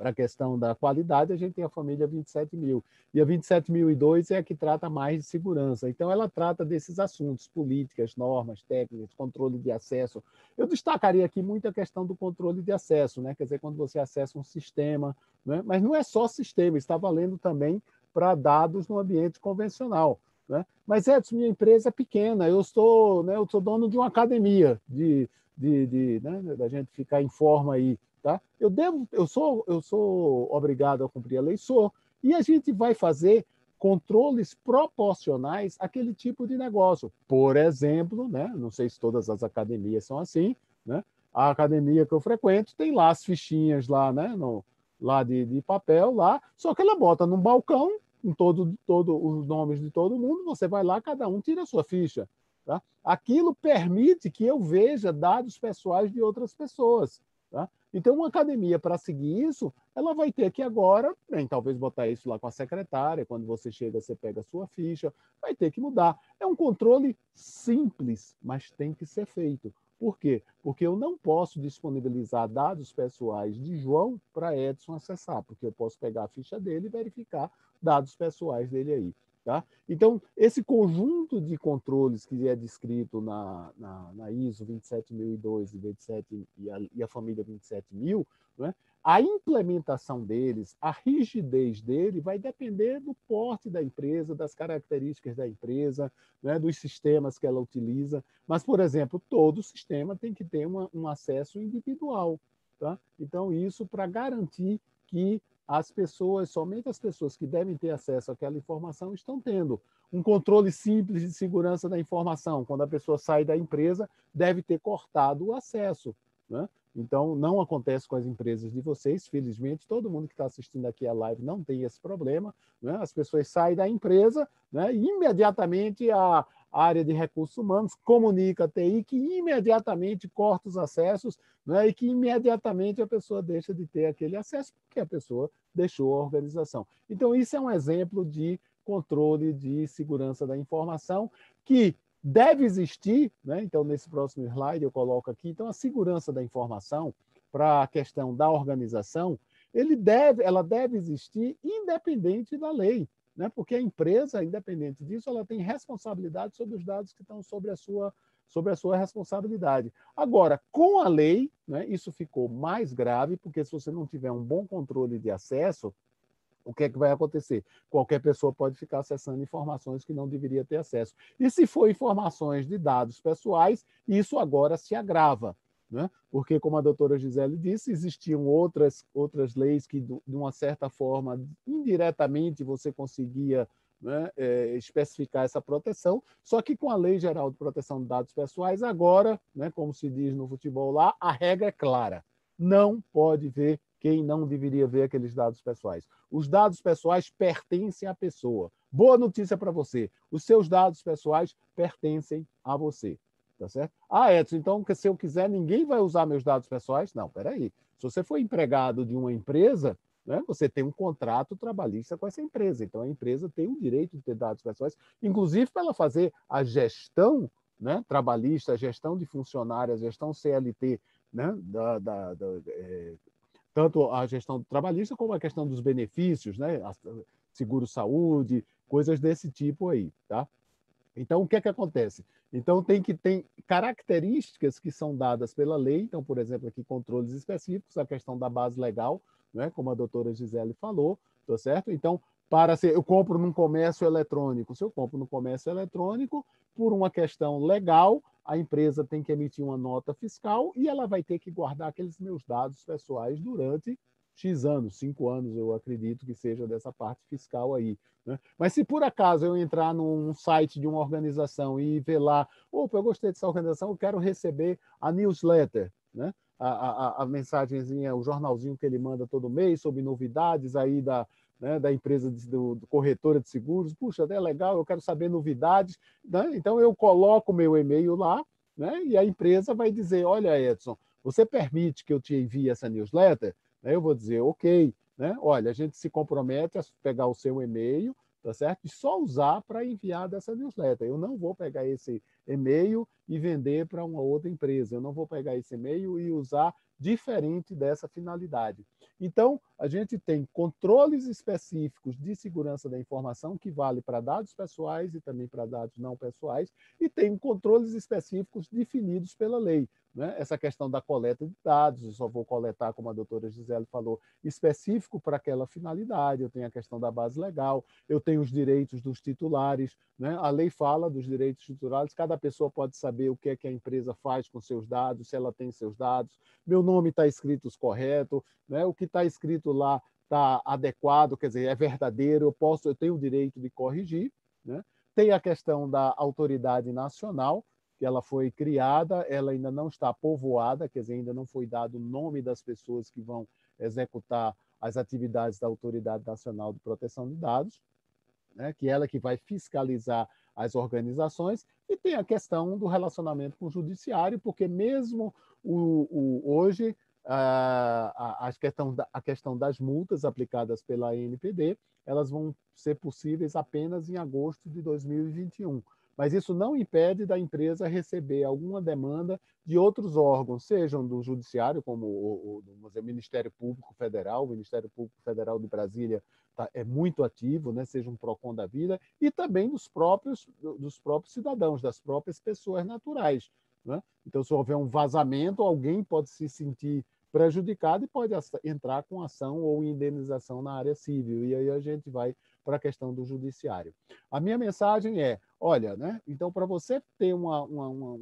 para a questão da qualidade, a gente tem a família 27 mil. E a 27.002 é a que trata mais de segurança. Então, ela trata desses assuntos, políticas, normas, técnicas, controle de acesso. Eu destacaria aqui muito a questão do controle de acesso, né? quer dizer, quando você acessa um sistema. Né? Mas não é só sistema, está valendo também para dados no ambiente convencional. Né? Mas, Edson, minha empresa é pequena, eu sou, né, eu sou dono de uma academia, de, de, de né, da gente ficar em forma aí Tá? Eu devo, eu sou, eu sou obrigado a cumprir a lei, sou. E a gente vai fazer controles proporcionais àquele tipo de negócio. Por exemplo, né? não sei se todas as academias são assim, né? a academia que eu frequento tem lá as fichinhas lá, né? No, lá de, de papel lá, só que ela bota num balcão com todo, todo os nomes de todo mundo, você vai lá, cada um tira a sua ficha. Tá? Aquilo permite que eu veja dados pessoais de outras pessoas. Tá? Então, uma academia, para seguir isso, ela vai ter que agora, bem, talvez botar isso lá com a secretária, quando você chega, você pega a sua ficha, vai ter que mudar. É um controle simples, mas tem que ser feito. Por quê? Porque eu não posso disponibilizar dados pessoais de João para Edson acessar, porque eu posso pegar a ficha dele e verificar dados pessoais dele aí. Tá? Então, esse conjunto de controles que é descrito na, na, na ISO 27002 e, 27, e, a, e a família 27000, né? a implementação deles, a rigidez dele vai depender do porte da empresa, das características da empresa, né? dos sistemas que ela utiliza. Mas, por exemplo, todo sistema tem que ter uma, um acesso individual. Tá? Então, isso para garantir que as pessoas, somente as pessoas que devem ter acesso àquela informação estão tendo. Um controle simples de segurança da informação. Quando a pessoa sai da empresa, deve ter cortado o acesso. Né? Então, não acontece com as empresas de vocês, felizmente, todo mundo que está assistindo aqui a live não tem esse problema. Né? As pessoas saem da empresa né? e imediatamente a, área de recursos humanos comunica a TI que imediatamente corta os acessos né? e que imediatamente a pessoa deixa de ter aquele acesso porque a pessoa deixou a organização. Então, isso é um exemplo de controle de segurança da informação que deve existir, né? então, nesse próximo slide eu coloco aqui, então, a segurança da informação para a questão da organização, ele deve, ela deve existir independente da lei, né? porque a empresa, independente disso, ela tem responsabilidade sobre os dados que estão sobre a sua sobre a sua responsabilidade. Agora, com a lei, né, isso ficou mais grave, porque se você não tiver um bom controle de acesso, o que é que vai acontecer? Qualquer pessoa pode ficar acessando informações que não deveria ter acesso. E se for informações de dados pessoais, isso agora se agrava. Né? Porque, como a doutora Gisele disse, existiam outras, outras leis que, de uma certa forma, indiretamente você conseguia né, é, especificar essa proteção, só que com a Lei Geral de Proteção de Dados Pessoais, agora, né, como se diz no futebol lá, a regra é clara. Não pode ver quem não deveria ver aqueles dados pessoais. Os dados pessoais pertencem à pessoa. Boa notícia para você: os seus dados pessoais pertencem a você. Tá certo? Ah, Edson, então se eu quiser, ninguém vai usar meus dados pessoais? Não, peraí. Se você for empregado de uma empresa, né, você tem um contrato trabalhista com essa empresa. Então, a empresa tem o direito de ter dados pessoais, inclusive para ela fazer a gestão né, trabalhista, a gestão de funcionários, a gestão CLT, né, da, da, da é, tanto a gestão trabalhista como a questão dos benefícios, né, seguro-saúde, coisas desse tipo aí. Tá? Então, o que é que acontece? Então, tem que ter características que são dadas pela lei. Então, por exemplo, aqui controles específicos, a questão da base legal, né? como a doutora Gisele falou, tá certo? Então, para ser, eu compro num comércio eletrônico. Se eu compro no comércio eletrônico, por uma questão legal, a empresa tem que emitir uma nota fiscal e ela vai ter que guardar aqueles meus dados pessoais durante X anos, cinco anos, eu acredito que seja dessa parte fiscal aí. Né? Mas se por acaso eu entrar num site de uma organização e ver lá, opa, eu gostei dessa organização, eu quero receber a newsletter, né? a, a, a mensagenzinha, o jornalzinho que ele manda todo mês sobre novidades aí da, né, da empresa de, do, do, corretora de seguros. Puxa, é legal, eu quero saber novidades. Né? Então eu coloco meu e-mail lá, né, e a empresa vai dizer: olha, Edson, você permite que eu te envie essa newsletter? Né, eu vou dizer, ok. Né? Olha, a gente se compromete a pegar o seu e-mail, tá certo? E só usar para enviar dessa newsletter. Eu não vou pegar esse e-mail e vender para uma outra empresa. Eu não vou pegar esse e-mail e usar diferente dessa finalidade. Então, a gente tem controles específicos de segurança da informação que vale para dados pessoais e também para dados não pessoais, e tem controles específicos definidos pela lei. Né? Essa questão da coleta de dados, eu só vou coletar, como a doutora Gisele falou, específico para aquela finalidade. Eu tenho a questão da base legal, eu tenho os direitos dos titulares. Né? A lei fala dos direitos titulares, cada pessoa pode saber o que é que a empresa faz com seus dados, se ela tem seus dados, meu nome está escrito correto, né? o que está escrito lá está adequado, quer dizer, é verdadeiro, eu posso, eu tenho o direito de corrigir. Né? Tem a questão da autoridade nacional, que ela foi criada, ela ainda não está povoada, quer dizer, ainda não foi dado o nome das pessoas que vão executar as atividades da Autoridade Nacional de Proteção de Dados, né, que é ela que vai fiscalizar as organizações, e tem a questão do relacionamento com o judiciário, porque mesmo o, o hoje a, a, questão da, a questão das multas aplicadas pela ANPD, elas vão ser possíveis apenas em agosto de 2021 mas isso não impede da empresa receber alguma demanda de outros órgãos, sejam do Judiciário, como o, o, o Ministério Público Federal, o Ministério Público Federal de Brasília tá, é muito ativo, né, seja um PROCON da vida, e também dos próprios, dos próprios cidadãos, das próprias pessoas naturais. Né? Então, se houver um vazamento, alguém pode se sentir prejudicado e pode entrar com ação ou indenização na área civil. E aí a gente vai para a questão do judiciário. A minha mensagem é: olha, né? Então, para você ter uma, uma, uma,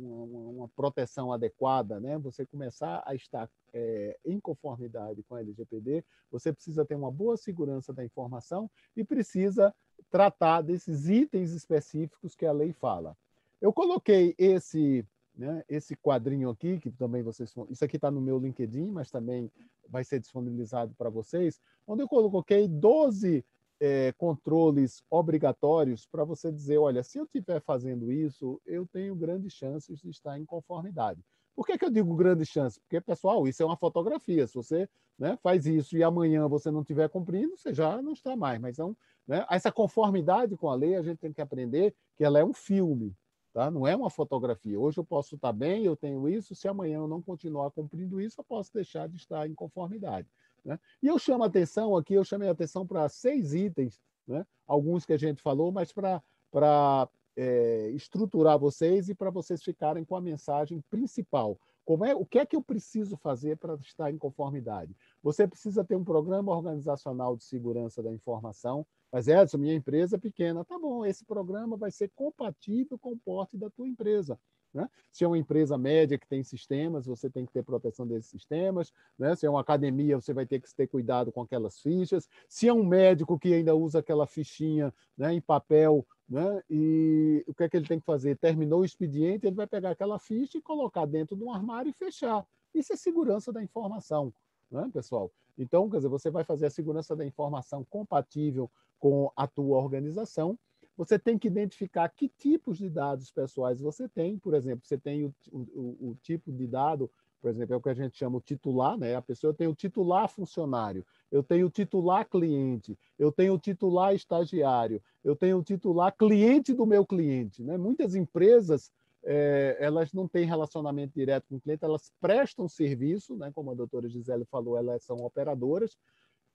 uma, proteção adequada, né? Você começar a estar é, em conformidade com a LGPD, você precisa ter uma boa segurança da informação e precisa tratar desses itens específicos que a lei fala. Eu coloquei esse né, esse quadrinho aqui, que também vocês. Isso aqui está no meu LinkedIn, mas também vai ser disponibilizado para vocês, onde eu coloquei 12 é, controles obrigatórios para você dizer: olha, se eu estiver fazendo isso, eu tenho grandes chances de estar em conformidade. Por que, que eu digo grandes chances? Porque, pessoal, isso é uma fotografia. Se você né, faz isso e amanhã você não estiver cumprindo, você já não está mais. Mas então, né, essa conformidade com a lei, a gente tem que aprender que ela é um filme, tá? não é uma fotografia. Hoje eu posso estar bem, eu tenho isso, se amanhã eu não continuar cumprindo isso, eu posso deixar de estar em conformidade. Né? E eu chamo a atenção aqui, eu chamei a atenção para seis itens, né? alguns que a gente falou, mas para é, estruturar vocês e para vocês ficarem com a mensagem principal. Como é, o que é que eu preciso fazer para estar em conformidade? Você precisa ter um programa organizacional de segurança da informação. Mas, Edson, minha empresa é pequena. Tá bom, esse programa vai ser compatível com o porte da tua empresa. Né? Se é uma empresa média que tem sistemas, você tem que ter proteção desses sistemas. Né? Se é uma academia, você vai ter que ter cuidado com aquelas fichas. Se é um médico que ainda usa aquela fichinha né, em papel, né? e o que é que ele tem que fazer? Terminou o expediente, ele vai pegar aquela ficha e colocar dentro de um armário e fechar. Isso é segurança da informação, né, pessoal? Então, quer dizer, você vai fazer a segurança da informação compatível com a tua organização você tem que identificar que tipos de dados pessoais você tem. Por exemplo, você tem o, o, o tipo de dado, por exemplo, é o que a gente chama o titular, né? A pessoa tem o titular funcionário, eu tenho o titular cliente, eu tenho o titular estagiário, eu tenho o titular cliente do meu cliente. Né? Muitas empresas é, elas não têm relacionamento direto com o cliente, elas prestam serviço, né? como a doutora Gisele falou, elas são operadoras,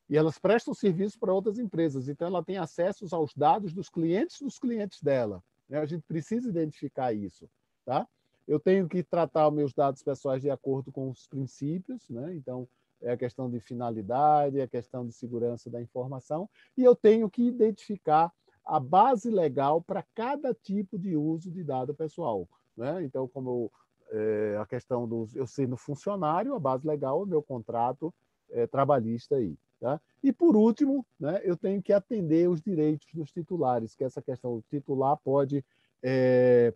e elas prestam serviço para outras empresas. Então, ela tem acesso aos dados dos clientes dos clientes dela. Né? A gente precisa identificar isso. Tá? Eu tenho que tratar meus dados pessoais de acordo com os princípios, né? então, é a questão de finalidade, é a questão de segurança da informação, e eu tenho que identificar a base legal para cada tipo de uso de dado pessoal. Né? Então, como é, a questão do eu sendo funcionário, a base legal é o meu contrato é, trabalhista aí. Tá? E, por último, né, eu tenho que atender os direitos dos titulares, que essa questão, o titular pode é,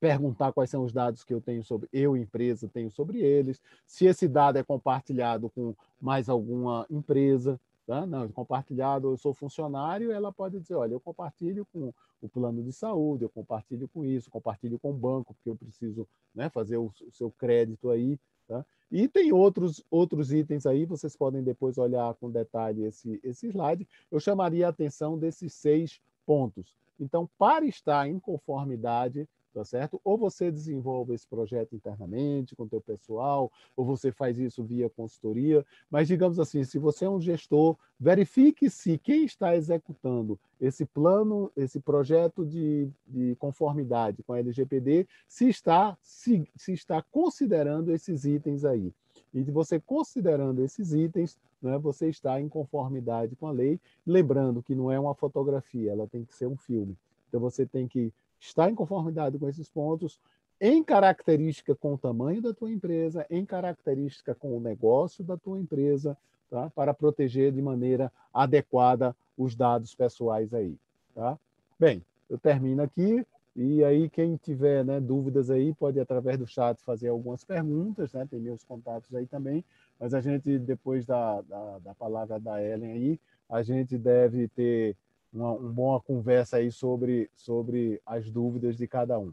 perguntar quais são os dados que eu tenho sobre eu, empresa, tenho sobre eles, se esse dado é compartilhado com mais alguma empresa, Tá? Não, compartilhado, eu sou funcionário, ela pode dizer, olha, eu compartilho com o plano de saúde, eu compartilho com isso, compartilho com o banco, porque eu preciso né, fazer o, o, seu crédito aí. Tá? E tem outros, outros itens aí, vocês podem depois olhar com detalhe esse, esse slide. Eu chamaria a atenção desses seis pontos. Então, para estar em conformidade tá certo? Ou você desenvolve esse projeto internamente com o teu pessoal, ou você faz isso via consultoria, mas digamos assim, se você é um gestor, verifique se quem está executando esse plano, esse projeto de, de conformidade com a LGPD, se está, se, se está considerando esses itens aí. E de você considerando esses itens, né, você está em conformidade com a lei, lembrando que não é uma fotografia, ela tem que ser um filme. Então você tem que está em conformidade com esses pontos, em característica com o tamanho da tua empresa, em característica com o negócio da tua empresa, tá? para proteger de maneira adequada os dados pessoais aí. Tá? Bem, eu termino aqui. E aí, quem tiver né, dúvidas aí, pode, através do chat, fazer algumas perguntas, né? Tem meus contatos aí também. Mas a gente, depois da, da, da palavra da Ellen aí, a gente deve ter uma, uma boa conversa aí sobre, sobre as dúvidas de cada um,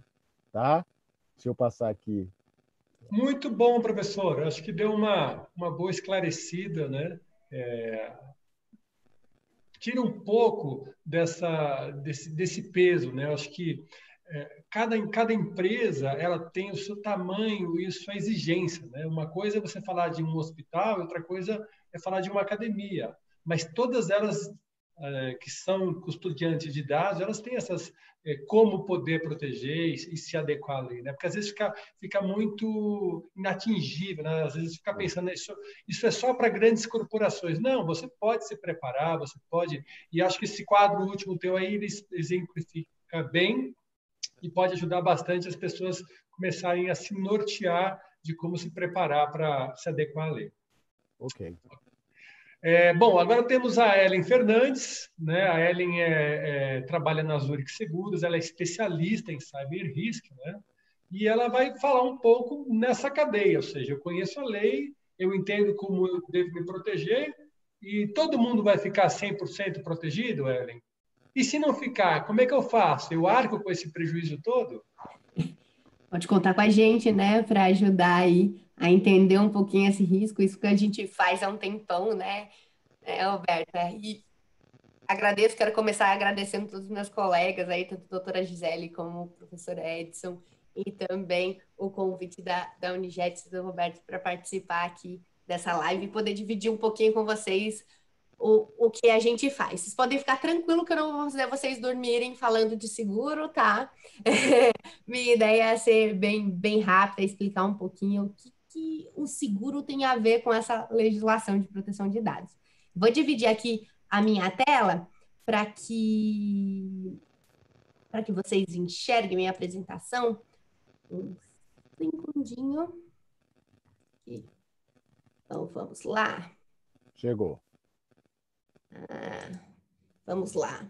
tá? Deixa eu passar aqui. Muito bom, professor. Acho que deu uma, uma boa esclarecida, né? É, tira um pouco dessa, desse, desse peso, né? Acho que é, cada, cada empresa ela tem o seu tamanho e sua exigência, né? Uma coisa é você falar de um hospital, outra coisa é falar de uma academia, mas todas elas que são custodiantes de dados, elas têm essas é, como poder proteger e, se adequar ali, né? Porque às vezes fica, fica muito inatingível, né? Às vezes fica pensando isso, isso é só para grandes corporações. Não, você pode se preparar, você pode. E acho que esse quadro último teu aí ele exemplifica bem e pode ajudar bastante as pessoas começarem a se nortear de como se preparar para se adequar à lei. Ok. É, bom, agora temos a Ellen Fernandes, né? A Ellen é, é, trabalha na Zurich Seguros, ela é especialista em cyber risk, né? E ela vai falar um pouco nessa cadeia, ou seja, eu conheço a lei, eu entendo como eu devo me proteger e todo mundo vai ficar 100% protegido, Ellen? E se não ficar, como é que eu faço? Eu arco com esse prejuízo todo? Pode contar com a gente, né, para ajudar aí a entender um pouquinho esse risco, isso que a gente faz há um tempão, né, é, Alberta? E agradeço, quero começar agradecendo todos os meus colegas aí, tanto a doutora Gisele como o professor Edson, e também o convite da, da Unijet e do Roberto para participar aqui dessa live e poder dividir um pouquinho com vocês o, o que a gente faz. Vocês podem ficar tranquilo que eu não vou fazer vocês dormirem falando de seguro, tá? Minha ideia é ser bem, bem rápida, explicar um pouquinho o que, que o seguro tem a ver com essa legislação de proteção de dados. Vou dividir aqui a minha tela para que para que vocês enxerguem minha apresentação. Um segundinho. Então, vamos lá. Chegou. Ah, vamos lá.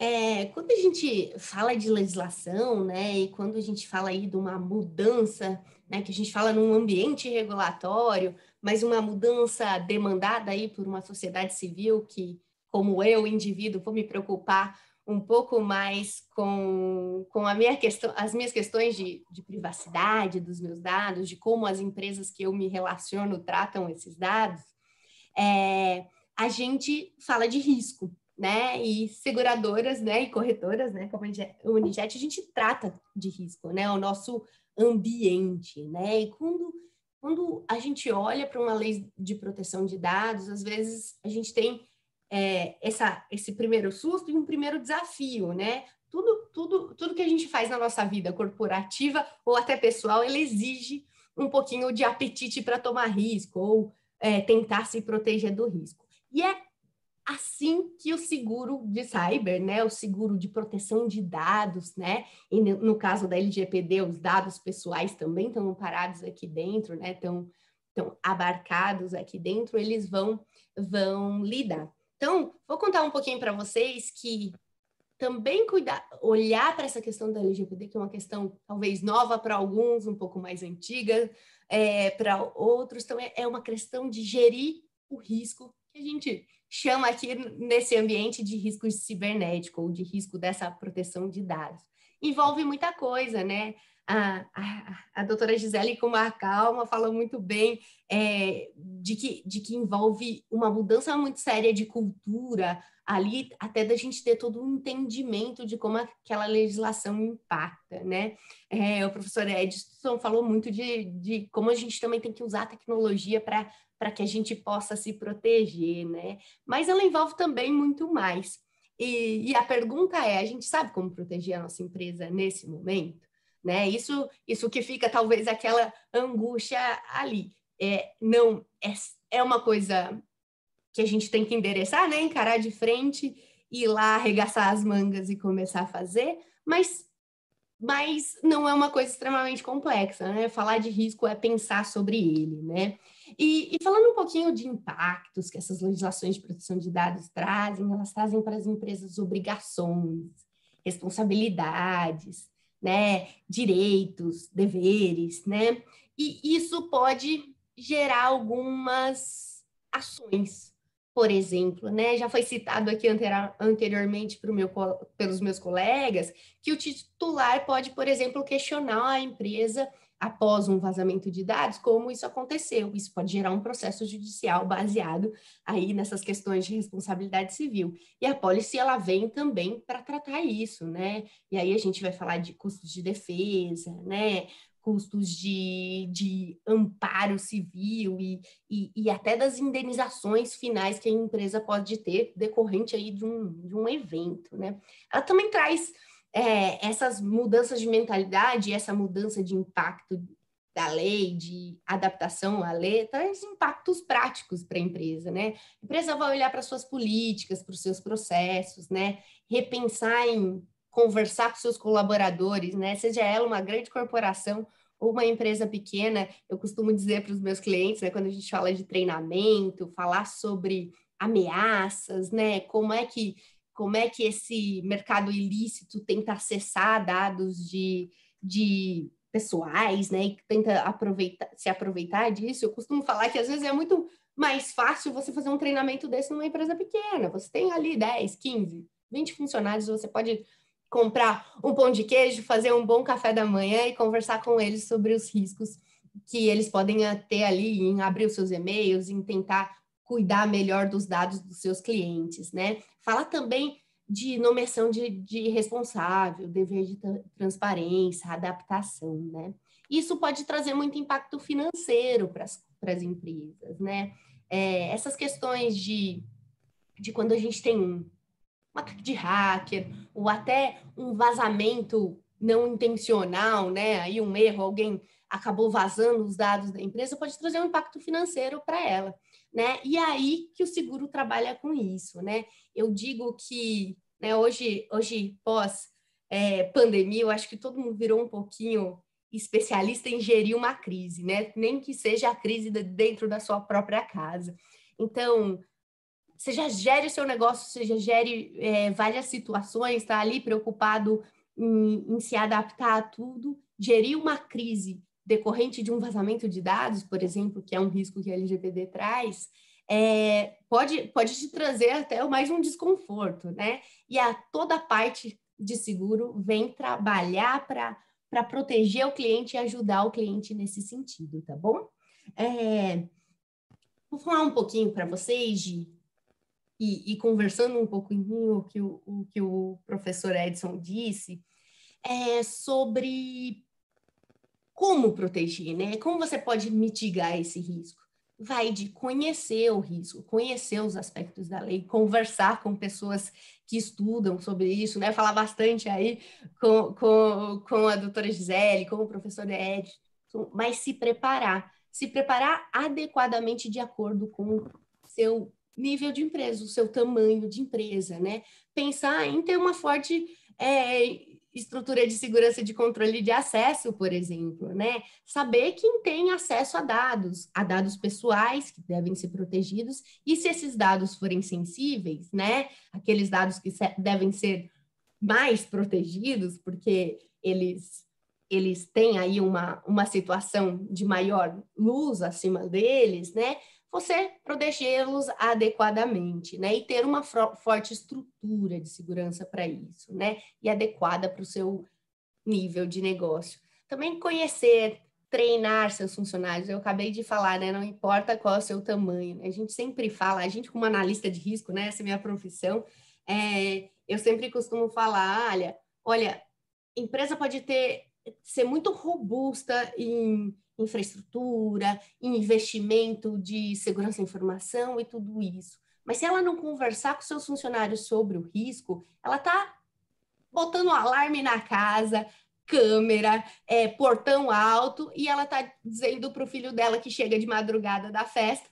É, quando a gente fala de legislação, né, e quando a gente fala aí de uma mudança, né, que a gente fala num ambiente regulatório, mas uma mudança demandada aí por uma sociedade civil que, como eu, indivíduo, vou me preocupar um pouco mais com, com a minha questão, as minhas questões de, de privacidade dos meus dados, de como as empresas que eu me relaciono tratam esses dados, é, a gente fala de risco, né? E seguradoras, né? E corretoras, né? Como a Unijet, a gente trata de risco, né? O nosso ambiente, né? E quando, quando a gente olha para uma lei de proteção de dados, às vezes a gente tem é, essa, esse primeiro susto e um primeiro desafio, né? Tudo, tudo, tudo que a gente faz na nossa vida corporativa ou até pessoal, ele exige um pouquinho de apetite para tomar risco ou é, tentar se proteger do risco. E é assim que o seguro de cyber, né, o seguro de proteção de dados, né, e no caso da LGPD, os dados pessoais também estão parados aqui dentro, né, estão, abarcados aqui dentro, eles vão, vão lidar. Então, vou contar um pouquinho para vocês que também cuidar, olhar para essa questão da LGPD, que é uma questão talvez nova para alguns, um pouco mais antiga, é, para outros também é uma questão de gerir o risco a gente chama aqui nesse ambiente de risco cibernético ou de risco dessa proteção de dados. Envolve muita coisa, né? A, a, a doutora Gisele, com uma calma, falou muito bem é, de, que, de que envolve uma mudança muito séria de cultura, ali até da gente ter todo um entendimento de como aquela legislação impacta, né? É, o professor Edson falou muito de, de como a gente também tem que usar a tecnologia para que a gente possa se proteger, né? Mas ela envolve também muito mais. E, e, a pergunta é: a gente sabe como proteger a nossa empresa nesse momento? Né? Isso, isso que fica talvez aquela angústia ali. É, não é, é uma coisa que a gente tem que endereçar, né? Encarar de frente, ir lá, arregaçar as mangas e começar a fazer, mas, mas não é uma coisa extremamente complexa, né? Falar de risco é pensar sobre ele, né? E, e falando um pouquinho de impactos que essas legislações de proteção de dados trazem, elas trazem para as empresas obrigações, responsabilidades, né? Direitos, deveres, né? E isso pode gerar algumas ações por exemplo, né? Já foi citado aqui anteriormente meu, pelos meus colegas que o titular pode, por exemplo, questionar a empresa após um vazamento de dados, como isso aconteceu. Isso pode gerar um processo judicial baseado aí nessas questões de responsabilidade civil. E a policy ela vem também para tratar isso, né? E aí a gente vai falar de custos de defesa, né? custos de, de amparo civil e, e, e, até das indenizações finais que a empresa pode ter decorrente aí de um, de um evento, né? Ela também traz é, essas mudanças de mentalidade, essa mudança de impacto da lei, de adaptação à lei, traz impactos práticos para a empresa, né? A empresa vai olhar para suas políticas, para os seus processos, né? Repensar em conversar com seus colaboradores, né? Seja ela uma grande corporação ou uma empresa pequena, eu costumo dizer para os meus clientes, né, quando a gente fala de treinamento, falar sobre ameaças, né? Como é que como é que esse mercado ilícito tenta acessar dados de, de pessoais, né? E tenta aproveitar, se aproveitar disso. Eu costumo falar que às vezes é muito mais fácil você fazer um treinamento desse numa empresa pequena. Você tem ali 10, 15, 20 funcionários, você pode comprar um pão de queijo, fazer um bom café da manhã e conversar com eles sobre os riscos que eles podem ter ali em abrir os seus e-mails, em tentar cuidar melhor dos dados dos seus clientes, né? Fala também de nomeação de, de responsável, dever de transparência, adaptação, né? Isso pode trazer muito impacto financeiro para as empresas, né? É, essas questões de, de quando a gente tem um um ataque de hacker, ou até um vazamento não intencional, né? Aí um erro, alguém acabou vazando os dados da empresa, pode trazer um impacto financeiro para ela, né? E aí que o seguro trabalha com isso, né? Eu digo que, né, hoje, hoje pós é, pandemia, eu acho que todo mundo virou um pouquinho especialista em gerir uma crise, né? Nem que seja a crise dentro da sua própria casa. Então, você já gere o seu negócio, você já gere é, várias situações, está ali preocupado em, em, se adaptar a tudo, gerir uma crise decorrente de um vazamento de dados, por exemplo, que é um risco que a LGPD traz, é, pode, pode te trazer até mais um desconforto, né? E a toda parte de seguro vem trabalhar para proteger o cliente e ajudar o cliente nesse sentido, tá bom? É, vou falar um pouquinho para vocês, Gi, e, e, conversando um pouquinho o que o, o que o professor Edson disse, é sobre como proteger, né? Como você pode mitigar esse risco? Vai de conhecer o risco, conhecer os aspectos da lei, conversar com pessoas que estudam sobre isso, né? Falar bastante aí com, com, com a doutora Gisele, com o professor Edson, mas se preparar, se preparar adequadamente de acordo com seu nível de empresa, o seu tamanho de empresa, né? Pensar em ter uma forte é, estrutura de segurança de controle de acesso, por exemplo, né? Saber quem tem acesso a dados, a dados pessoais que devem ser protegidos, e se esses dados forem sensíveis, né? Aqueles dados que devem ser mais protegidos, porque eles eles têm aí uma, uma situação de maior luz acima deles, né? Você protegê-los adequadamente, né? E ter uma forte estrutura de segurança para isso, né? E adequada para o seu nível de negócio. Também conhecer, treinar seus funcionários. Eu acabei de falar, né? Não importa qual é o seu tamanho. Né? A gente sempre fala, a gente como analista de risco, né? Essa é minha profissão. É, eu sempre costumo falar, olha, olha, empresa pode ter ser muito robusta em infraestrutura, investimento de segurança da informação e tudo isso. Mas se ela não conversar com seus funcionários sobre o risco, ela está botando um alarme na casa, câmera, é, portão alto, e ela está dizendo para o filho dela que chega de madrugada da festa,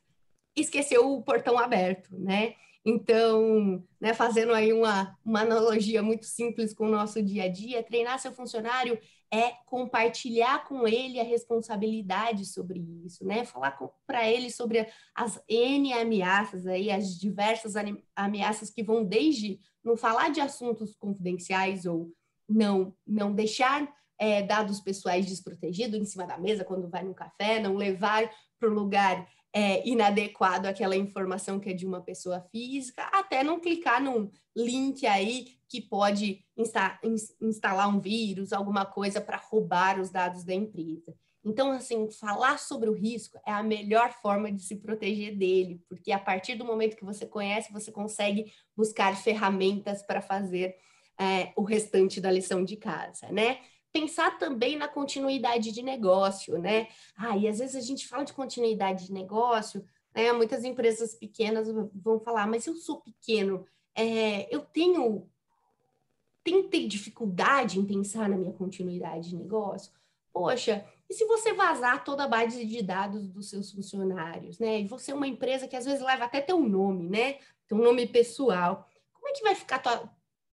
esqueceu o portão aberto, né? Então, né, fazendo aí uma, uma analogia muito simples com o nosso dia a dia, treinar seu funcionário é compartilhar com ele a responsabilidade sobre isso, né? Falar para ele sobre as N ameaças aí, as diversas ameaças que vão desde não falar de assuntos confidenciais ou não não deixar é, dados pessoais desprotegidos em cima da mesa quando vai no café, não levar para o lugar é, inadequado aquela informação que é de uma pessoa física, até não clicar num link aí que pode insta instalar um vírus, alguma coisa para roubar os dados da empresa. Então, assim, falar sobre o risco é a melhor forma de se proteger dele, porque a partir do momento que você conhece, você consegue buscar ferramentas para fazer é, o restante da lição de casa, né? Pensar também na continuidade de negócio, né? Ah, e às vezes a gente fala de continuidade de negócio, né? Muitas empresas pequenas vão falar, mas eu sou pequeno, é, eu tenho tem ter dificuldade em pensar na minha continuidade de negócio. Poxa, e se você vazar toda a base de dados dos seus funcionários, né? E você é uma empresa que às vezes leva até teu nome, né? Teu nome pessoal. Como é que vai ficar tua,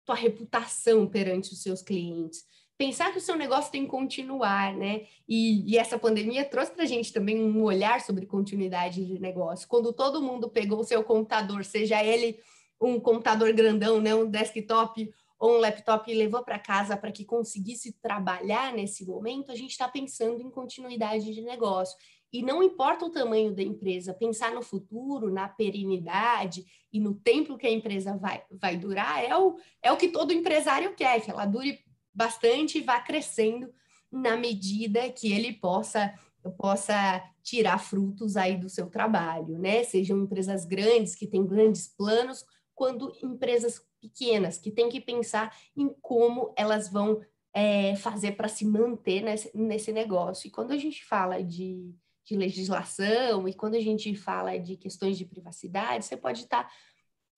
tua reputação perante os seus clientes? Pensar que o seu negócio tem que continuar, né? E, e essa pandemia trouxe para a gente também um olhar sobre continuidade de negócio. Quando todo mundo pegou o seu computador, seja ele um computador grandão, né, um desktop ou um laptop e levou para casa para que conseguisse trabalhar nesse momento, a gente está pensando em continuidade de negócio. E não importa o tamanho da empresa, pensar no futuro, na perenidade e no tempo que a empresa vai, vai durar é o, é o que todo empresário quer, que ela dure bastante e vá crescendo na medida que ele possa possa tirar frutos aí do seu trabalho, né? Sejam empresas grandes que têm grandes planos, quando empresas pequenas que têm que pensar em como elas vão é, fazer para se manter nesse, nesse negócio. E quando a gente fala de, de legislação e quando a gente fala de questões de privacidade, você pode estar tá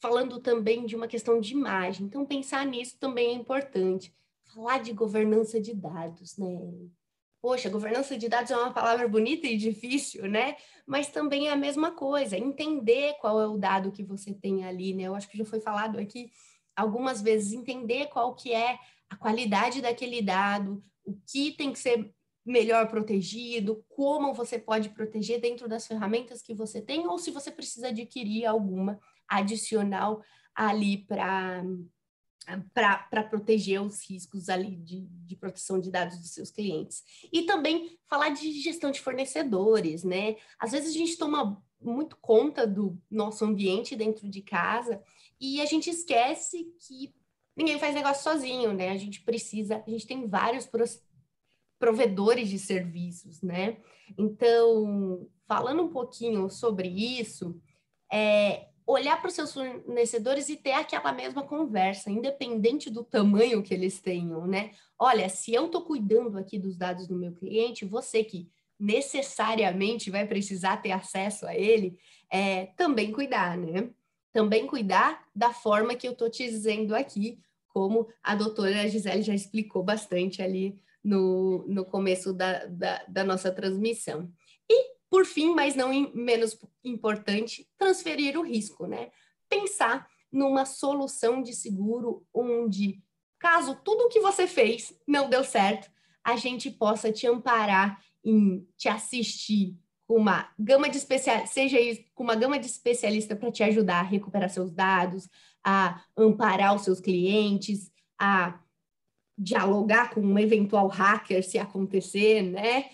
falando também de uma questão de imagem. Então, pensar nisso também é importante falar de governança de dados, né? Poxa, governança de dados é uma palavra bonita e difícil, né? Mas também é a mesma coisa, entender qual é o dado que você tem ali, né? Eu acho que já foi falado aqui algumas vezes, entender qual que é a qualidade daquele dado, o que tem que ser melhor protegido, como você pode proteger dentro das ferramentas que você tem, ou se você precisa adquirir alguma adicional ali para para proteger os riscos ali de, de proteção de dados dos seus clientes. E também falar de gestão de fornecedores, né? Às vezes a gente toma muito conta do nosso ambiente dentro de casa e a gente esquece que ninguém faz negócio sozinho, né? A gente precisa, a gente tem vários provedores de serviços, né? Então, falando um pouquinho sobre isso, é, olhar para os seus fornecedores e ter aquela mesma conversa, independente do tamanho que eles tenham, né? Olha, se eu estou cuidando aqui dos dados do meu cliente, você que necessariamente vai precisar ter acesso a ele, é, também cuidar, né? Também cuidar da forma que eu estou te dizendo aqui, como a doutora Gisele já explicou bastante ali no, no começo da, da, da nossa transmissão. E por fim, mas não menos importante, transferir o risco, né? Pensar numa solução de seguro onde, caso tudo o que você fez não deu certo, a gente possa te amparar em te assistir com uma gama de especial, seja com uma gama de especialista para te ajudar a recuperar seus dados, a amparar os seus clientes, a dialogar com um eventual hacker se acontecer, né?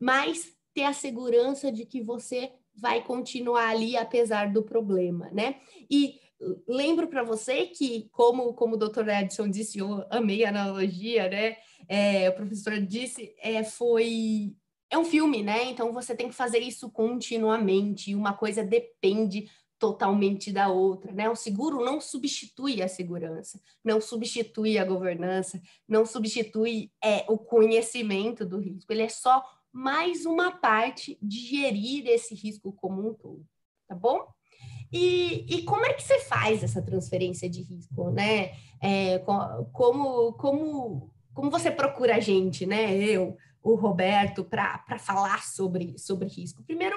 Mas ter a segurança de que você vai continuar ali apesar do problema, né? E lembro para você que, como, como o Dr. Edson disse, eu amei a analogia, né? É, o professor disse, é, foi é um filme, né? Então você tem que fazer isso continuamente. Uma coisa depende totalmente da outra, né? O seguro não substitui a segurança, não substitui a governança, não substitui é, o conhecimento do risco. Ele é só mais uma parte de gerir esse risco como um todo, tá bom? E, e como é que você faz essa transferência de risco, né? É, como, como, como você procura a gente, né? Eu, o Roberto, para falar sobre, sobre risco? Primeiro,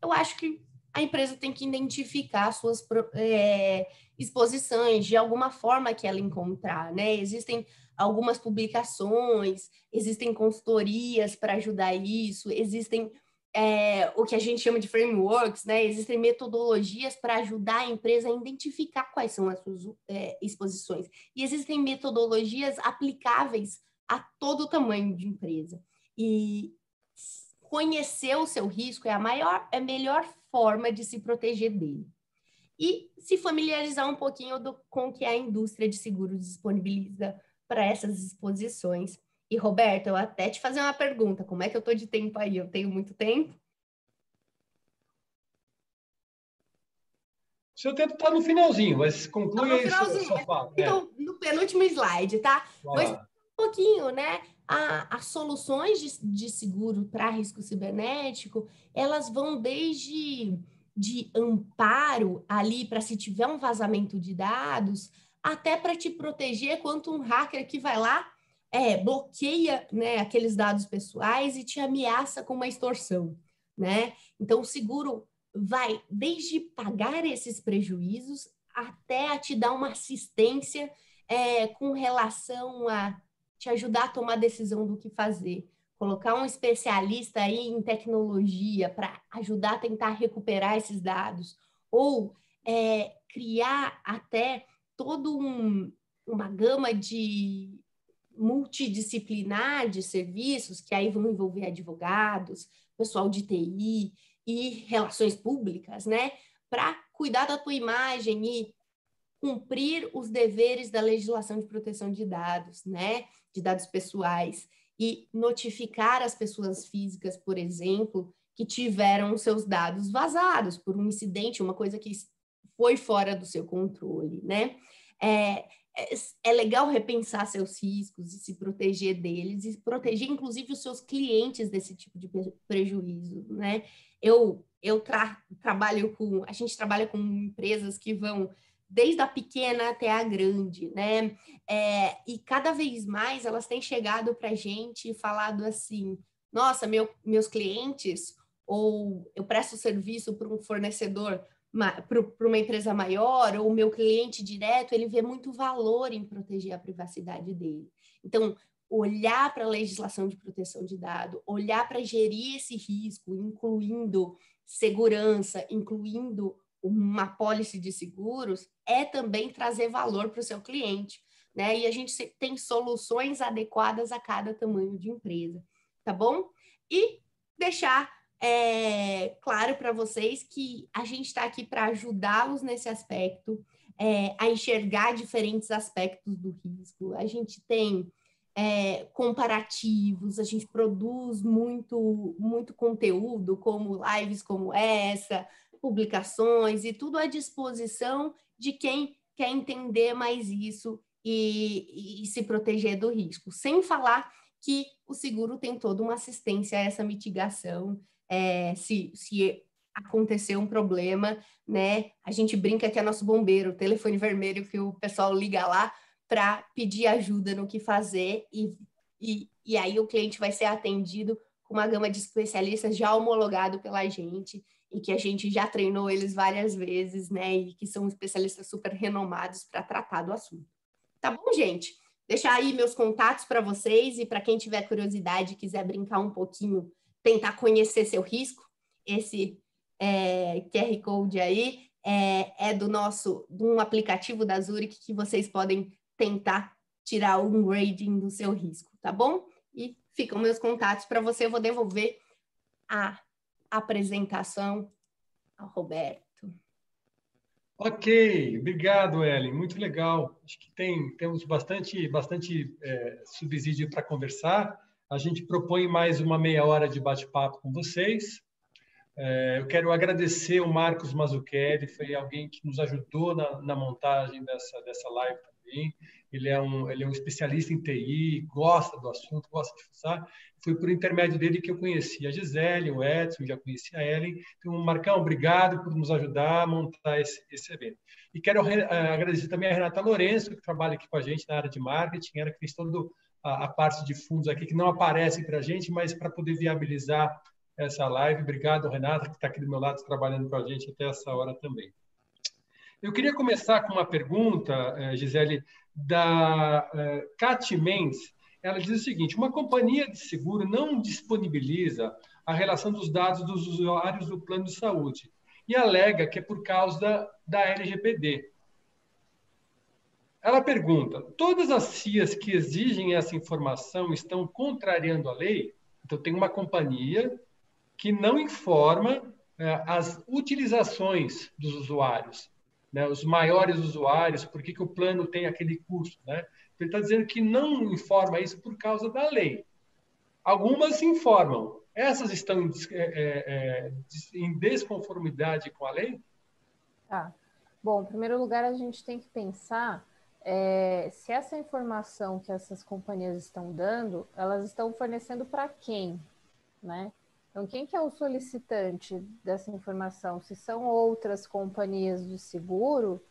eu acho que a empresa tem que identificar suas é, exposições de alguma forma que ela encontrar, né? Existem algumas publicações, existem consultorias para ajudar isso, existem é, o que a gente chama de frameworks, né? Existem metodologias para ajudar a empresa a identificar quais são as suas é, exposições. E existem metodologias aplicáveis a todo o tamanho de empresa. E conhecer o seu risco é a maior, é a melhor forma de se proteger dele. E se familiarizar um pouquinho do, com o que a indústria de seguros disponibiliza para essas exposições. E, Roberto, eu até te fazer uma pergunta: como é que eu estou de tempo aí? Eu tenho muito tempo? Seu tempo está no finalzinho, mas conclui tá aí sua fala. É. Então, é. no penúltimo slide, tá? Mas um pouquinho, né? as soluções de, de seguro para risco cibernético, elas vão desde de amparo ali para se tiver um vazamento de dados, até para te proteger quanto um hacker que vai lá, é, bloqueia né, aqueles dados pessoais e te ameaça com uma extorsão. Né? Então, o seguro vai desde pagar esses prejuízos até a te dar uma assistência é, com relação a te ajudar a tomar decisão do que fazer. Colocar um especialista aí em tecnologia para ajudar a tentar recuperar esses dados. Ou é, criar até todo um, uma gama de multidisciplinar de serviços que aí vão envolver advogados, pessoal de TI e relações públicas, né, para cuidar da tua imagem e cumprir os deveres da legislação de proteção de dados, né, de dados pessoais e notificar as pessoas físicas, por exemplo, que tiveram seus dados vazados por um incidente, uma coisa que foi fora do seu controle, né? É, é, é, legal repensar seus riscos e se proteger deles e proteger inclusive os seus clientes desse tipo de prejuízo, né? Eu eu tra trabalho com a gente trabalha com empresas que vão desde a pequena até a grande, né? É, e cada vez mais elas têm chegado para a gente e falado assim: nossa, meu, meus clientes ou eu presto serviço para um fornecedor para uma empresa maior ou o meu cliente direto, ele vê muito valor em proteger a privacidade dele. Então, olhar para a legislação de proteção de dados, olhar para gerir esse risco, incluindo segurança, incluindo uma pólice de seguros, é também trazer valor para o seu cliente. Né? E a gente tem soluções adequadas a cada tamanho de empresa, tá bom? E deixar é, claro para vocês que a gente está aqui para ajudá-los nesse aspecto, é, a enxergar diferentes aspectos do risco. A gente tem é, comparativos, a gente produz muito, muito conteúdo, como lives como essa, publicações e tudo à disposição de quem quer entender mais isso e, e se proteger do risco. Sem falar que o seguro tem toda uma assistência a essa mitigação, é, se, se acontecer um problema, né? A gente brinca que é nosso bombeiro, o telefone vermelho que o pessoal liga lá para pedir ajuda no que fazer e, e, e aí o cliente vai ser atendido com uma gama de especialistas já homologado pela gente e que a gente já treinou eles várias vezes, né? E que são especialistas super renomados para tratar do assunto. Tá bom, gente? Deixar aí meus contatos para vocês e para quem tiver curiosidade, quiser brincar um pouquinho, tentar conhecer seu risco, esse é, QR Code aí é, é, do nosso, de um aplicativo da Zurich que vocês podem tentar tirar um grading do seu risco, tá bom? E ficam meus contatos para você, eu vou devolver a apresentação ao Roberto. Ok, obrigado, Ellen. Muito legal. Acho que tem, temos bastante, bastante é, subsídio para conversar. A gente propõe mais uma meia hora de bate-papo com vocês. É, eu quero agradecer o Marcos Mazzucchelli, foi alguém que nos ajudou na, na montagem dessa, dessa live também. Ele é, um, ele é um especialista em TI, gosta do assunto, gosta de fuçar. Foi por intermédio dele que eu conheci a Gisele, o Edson, já conheci a Ellen. Então, Marcão, obrigado por nos ajudar a montar esse, esse evento. E quero uh, agradecer também a Renata Lourenço, que trabalha aqui com a gente na área de marketing, ela que fez toda a, a parte de fundos aqui, que não aparece para a gente, mas para poder viabilizar essa live. Obrigado, Renata, que está aqui do meu lado trabalhando com a gente até essa hora também. Eu queria começar com uma pergunta, eh, Gisele, da Cat eh, Mendes. Ela diz o seguinte: uma companhia de seguro não disponibiliza a relação dos dados dos usuários do plano de saúde e alega que é por causa da, da LGPD. Ela pergunta: todas as CIAs que exigem essa informação estão contrariando a lei? Então, tem uma companhia que não informa é, as utilizações dos usuários, né? os maiores usuários, por que, que o plano tem aquele custo. Né? Então, ele está dizendo que não informa isso por causa da lei. Algumas informam. Essas estão é, é, em desconformidade com a lei? Tá. Bom, em primeiro lugar, a gente tem que pensar é, se essa informação que essas companhias estão dando, elas estão fornecendo para quem, né? Então, quem que é o solicitante dessa informação? Se são outras companhias de seguro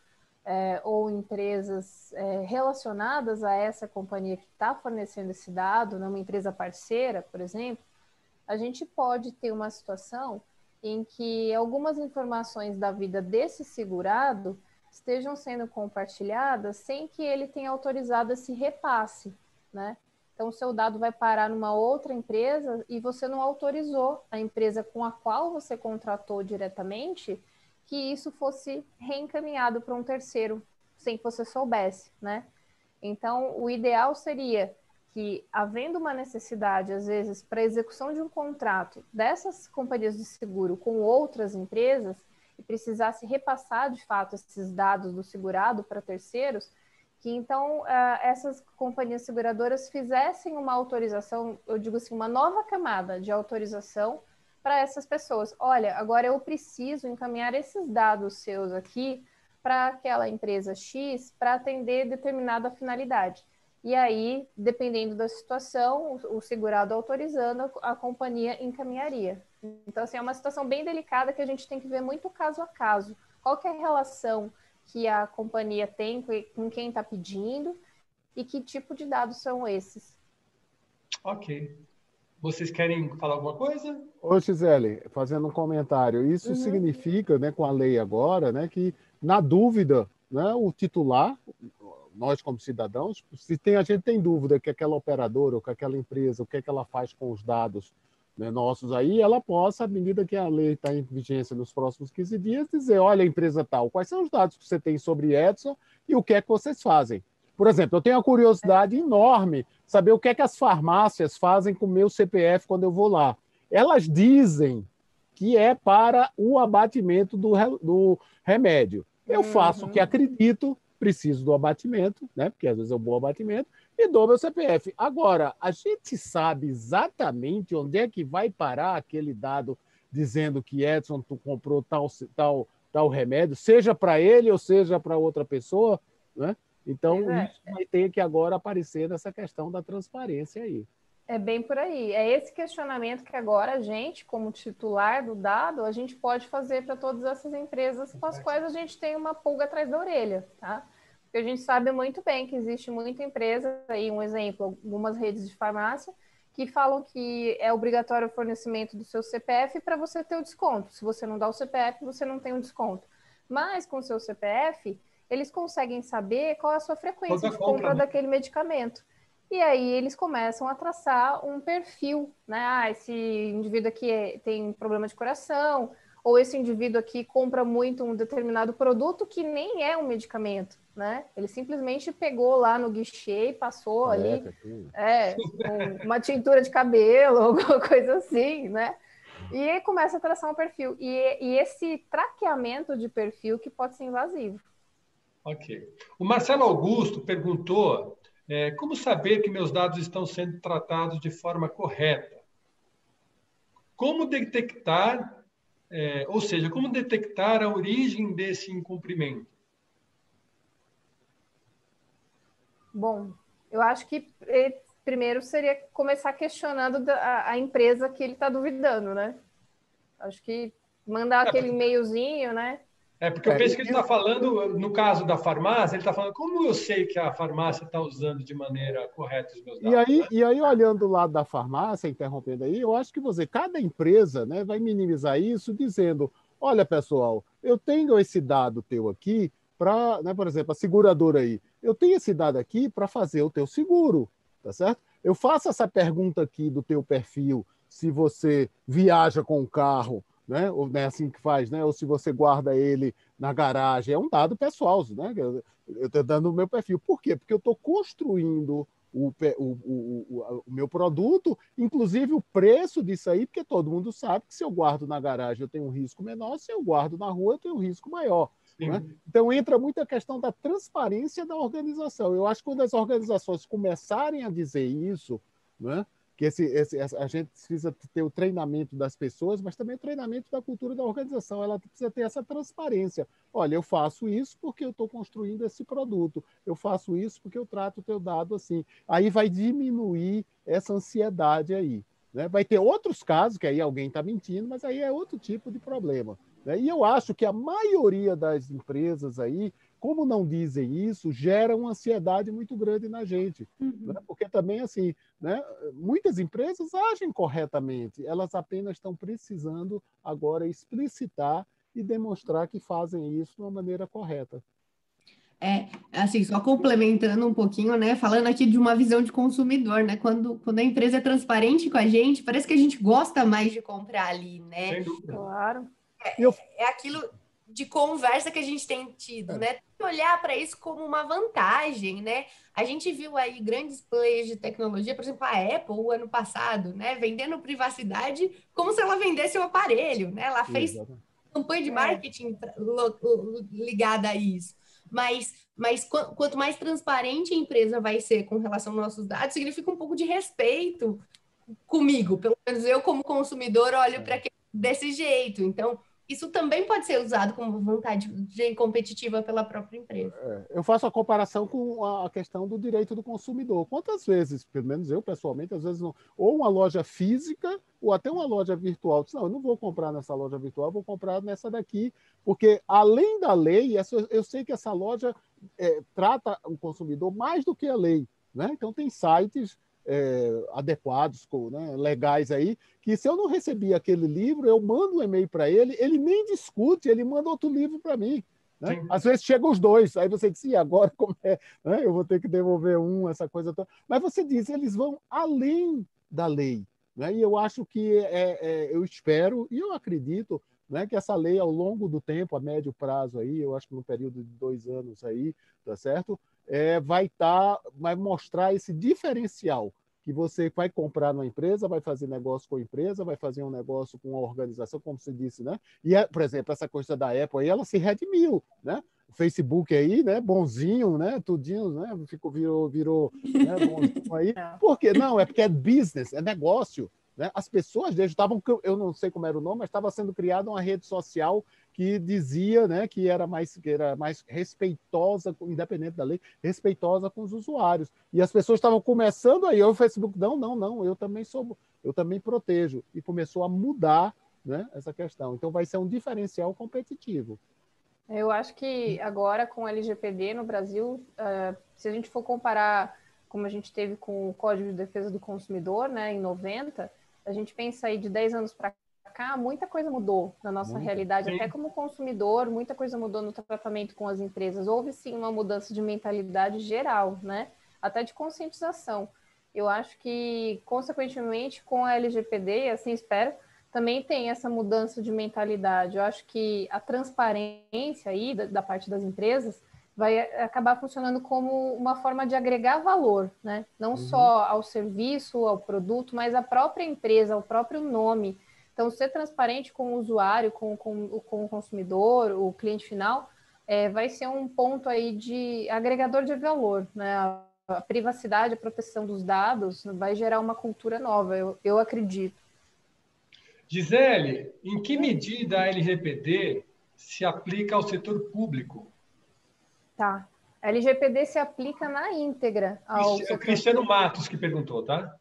é, ou empresas é, relacionadas a essa companhia que está fornecendo esse dado, numa empresa parceira, por exemplo, a gente pode ter uma situação em que algumas informações da vida desse segurado estejam sendo compartilhadas sem que ele tenha autorizado esse repasse, né? Então, o seu dado vai parar numa outra empresa e você não autorizou a empresa com a qual você contratou diretamente que isso fosse reencaminhado para um terceiro, sem que você soubesse, né? Então, o ideal seria que, havendo uma necessidade, às vezes, para execução de um contrato dessas companhias de seguro com outras empresas, e precisasse repassar, de fato, esses dados do segurado para terceiros, que então uh, essas companhias seguradoras fizessem uma autorização, eu digo assim, uma nova camada de autorização para essas pessoas. Olha, agora eu preciso encaminhar esses dados seus aqui para aquela empresa X para atender determinada finalidade. E aí, dependendo da situação, o, segurado autorizando, a companhia encaminharia. Então, assim, é uma situação bem delicada que a gente tem que ver muito caso a caso. Qual é a relação que a companhia tem com quem está pedindo e que tipo de dados são esses. Ok. Vocês querem falar alguma coisa? Ô, Gisele, fazendo um comentário. Isso uhum. significa, né, com a lei agora, né, que na dúvida, né, o titular, nós como cidadãos, se tem a gente tem dúvida que aquela operadora ou que aquela empresa, o que é que ela faz com os dados né, nossos aí, ela possa, à medida que a lei está em vigência nos próximos 15 dias, dizer, olha, empresa tal, quais são os dados que você tem sobre Edson e o que é que vocês fazem. Por exemplo, eu tenho uma curiosidade enorme saber o que é que as farmácias fazem com o meu CPF quando eu vou lá. Elas dizem que é para o abatimento do, do remédio. Eu uhum. faço o que acredito, preciso do abatimento, né? porque às vezes é um bom abatimento, e dou meu CPF. Agora, a gente sabe exatamente onde é que vai parar aquele dado dizendo que Edson tu comprou tal, tal, tal remédio, seja para ele ou seja para outra pessoa, né? Então, é. isso vai ter que agora aparecer nessa questão da transparência aí. É bem por aí. É esse questionamento que agora a gente, como titular do dado, a gente pode fazer para todas essas empresas com as quais a gente tem uma pulga atrás da orelha, tá? Porque a gente sabe muito bem que existe muita empresa, aí um exemplo, algumas redes de farmácia, que falam que é obrigatório o fornecimento do seu CPF para você ter o desconto. Se você não dá o CPF, você não tem o desconto. Mas com o seu CPF, eles conseguem saber qual é a sua frequência Toda de compra, compra né? daquele medicamento. E aí eles começam a traçar um perfil, né? Ah, esse indivíduo aqui é, tem problema de coração, ou esse indivíduo aqui compra muito um determinado produto que nem é um medicamento, né? Ele simplesmente pegou lá no guichê e passou é, ali é, uma tintura de cabelo, alguma coisa assim, né? E aí começa a traçar um perfil. E, e esse traqueamento de perfil que pode ser invasivo. Ok. O Marcelo Augusto perguntou é, como saber que meus dados estão sendo tratados de forma correta? Como detectar, é, ou seja, como detectar a origem desse incumprimento? Bom, eu acho que eh, primeiro seria começar questionando a, a empresa que ele está duvidando, né? Acho que mandar é, aquele e-mailzinho, né? É, porque eu é, penso que ele está falando, no caso da farmácia, ele está falando como eu sei que a farmácia está usando de maneira correta os meus dados. E aí, né? e aí, olhando do lado da farmácia, interrompendo aí, eu acho que você, cada empresa né, vai minimizar isso dizendo: olha, pessoal, eu tenho esse dado teu aqui para, né, por exemplo, a seguradora aí, eu tenho esse dado aqui para fazer o teu seguro, tá certo? Eu faço essa pergunta aqui do teu perfil, se você viaja com o carro né? Ou é assim que faz, né? Ou se você guarda ele na garagem, é um dado pessoal, né? Eu estou dando o meu perfil. Por quê? Porque eu estou construindo o, o, o, o, meu produto, inclusive o preço disso aí, porque todo mundo sabe que se eu guardo na garagem eu tenho um risco menor, se eu guardo na rua eu tenho um risco maior. Né? Então entra muito a questão da transparência da organização. Eu acho que quando as organizações começarem a dizer isso, né? Que esse, esse, a gente precisa ter o treinamento das pessoas, mas também o treinamento da cultura da organização. Ela precisa ter essa transparência. Olha, eu faço isso porque eu estou construindo esse produto. Eu faço isso porque eu trato o teu dado assim. Aí vai diminuir essa ansiedade aí. Né? Vai ter outros casos que aí alguém está mentindo, mas aí é outro tipo de problema. Né? E eu acho que a maioria das empresas aí como não dizem isso, gera uma ansiedade muito grande na gente. Uhum. Né? Porque também, assim, né, muitas empresas agem corretamente, elas apenas estão precisando agora explicitar e demonstrar que fazem isso de uma maneira correta. É, assim, só complementando um pouquinho, né? Falando aqui de uma visão de consumidor, né? Quando, quando a empresa é transparente com a gente, parece que a gente gosta mais de comprar ali, né? Claro. É, é aquilo, de conversa que a gente tem tido, é. né? Tem que olhar para isso como uma vantagem, né? A gente viu aí grandes players de tecnologia, por exemplo, a Apple, o ano passado, né? Vendendo privacidade como se ela vendesse o um aparelho, né? Ela fez Exatamente. campanha de é. marketing ligada a isso. Mas, mas quanto mais transparente a empresa vai ser com relação aos nossos dados, significa um pouco de respeito comigo. Pelo menos eu, como consumidor, olho é. para desse jeito. Então, isso também pode ser usado como vontade competitiva pela própria empresa. É, eu faço a comparação com a questão do direito do consumidor. Quantas vezes, pelo menos eu pessoalmente, às vezes não, ou uma loja física ou até uma loja virtual, não, eu não vou comprar nessa loja virtual, vou comprar nessa daqui, porque além da lei, eu sei que essa loja é, trata o consumidor mais do que a lei. Né? Então tem sites é, adequados, né, legais aí, que se eu não recebi aquele livro, eu mando um e-mail para ele, ele nem discute, ele manda outro livro para mim. Né? Às vezes chegam os dois, aí você diz, e agora como é? Né? Eu vou ter que devolver um, essa coisa toda. Mas você diz, eles vão além da lei. Né? E eu acho que, é, é, eu espero e eu acredito né, que essa lei, ao longo do tempo, a médio prazo aí, eu acho que no período de dois anos aí, tá certo? É, vai, tá, vai mostrar esse diferencial que você vai comprar numa empresa, vai fazer negócio com a empresa, vai fazer um negócio com uma organização, como você disse, né? E, é, por exemplo, essa coisa da Apple aí, ela se redimiu, né? O Facebook aí, né? Bonzinho, né? Tudinho, né? Ficou, virou, virou né? bonzinho aí. É. Por quê? Não, é porque é business, é negócio. Né? As pessoas desde estavam, eu não sei como era o nome, mas estava sendo criada uma rede social que dizia né, que era mais que era mais respeitosa, independente da lei, respeitosa com os usuários. E as pessoas estavam começando aí, o Facebook, não, não, não, eu também sou, eu também protejo. E começou a mudar né, essa questão. Então vai ser um diferencial competitivo. Eu acho que agora com o LGPD no Brasil, uh, se a gente for comparar como a gente teve com o Código de Defesa do Consumidor, né, em 90, a gente pensa aí de 10 anos para cá, muita coisa mudou na nossa Muito realidade, até como consumidor, muita coisa mudou no tratamento com as empresas. Houve sim uma mudança de mentalidade geral, né? Até de conscientização. Eu acho que, consequentemente, com a LGPD, assim espero, também tem essa mudança de mentalidade. Eu acho que a transparência aí da, da parte das empresas vai acabar funcionando como uma forma de agregar valor, né? Não uhum. só ao serviço, ao produto, mas à própria empresa, ao próprio nome. Então, ser transparente com o usuário, com, com, com o consumidor, o cliente final, é, vai ser um ponto aí de agregador de valor, né? A, a privacidade, a proteção dos dados vai gerar uma cultura nova, eu, eu acredito. Gisele, em que medida a LGPD se aplica ao setor público? Tá. A LGPD se aplica na íntegra ao. É o Cristiano Matos que perguntou, tá?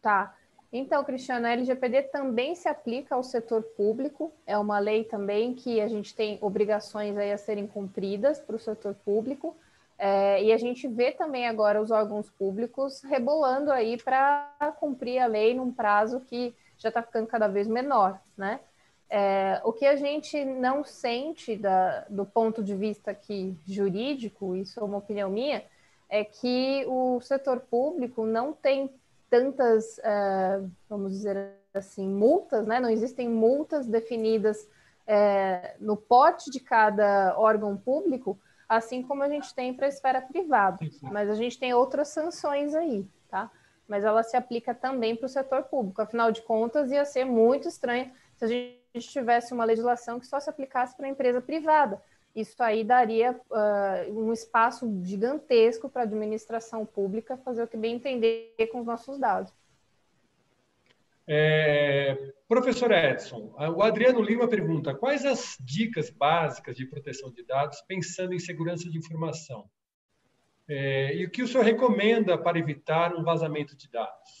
Tá. Então, Cristiano, a LGPD também se aplica ao setor público, é uma lei também que a gente tem obrigações aí a serem cumpridas para o setor público, é, e a gente vê também agora os órgãos públicos rebolando aí para cumprir a lei num prazo que já está ficando cada vez menor, né? É, o que a gente não sente da, do ponto de vista aqui jurídico, isso é uma opinião minha, é que o setor público não tem tantas, é, vamos dizer assim, multas, né? Não existem multas definidas é, no pote de cada órgão público, assim como a gente tem para a esfera privada. Mas a gente tem outras sanções aí, tá? Mas ela se aplica também para o setor público. Afinal de contas, ia ser muito estranho se a gente gente tivesse uma legislação que só se aplicasse para a empresa privada. Isso aí daria uh, um espaço gigantesco para a administração pública fazer o que bem entender com os nossos dados. É, professor Edson, o Adriano Lima pergunta: quais as dicas básicas de proteção de dados pensando em segurança de informação? É, e o que o senhor recomenda para evitar um vazamento de dados?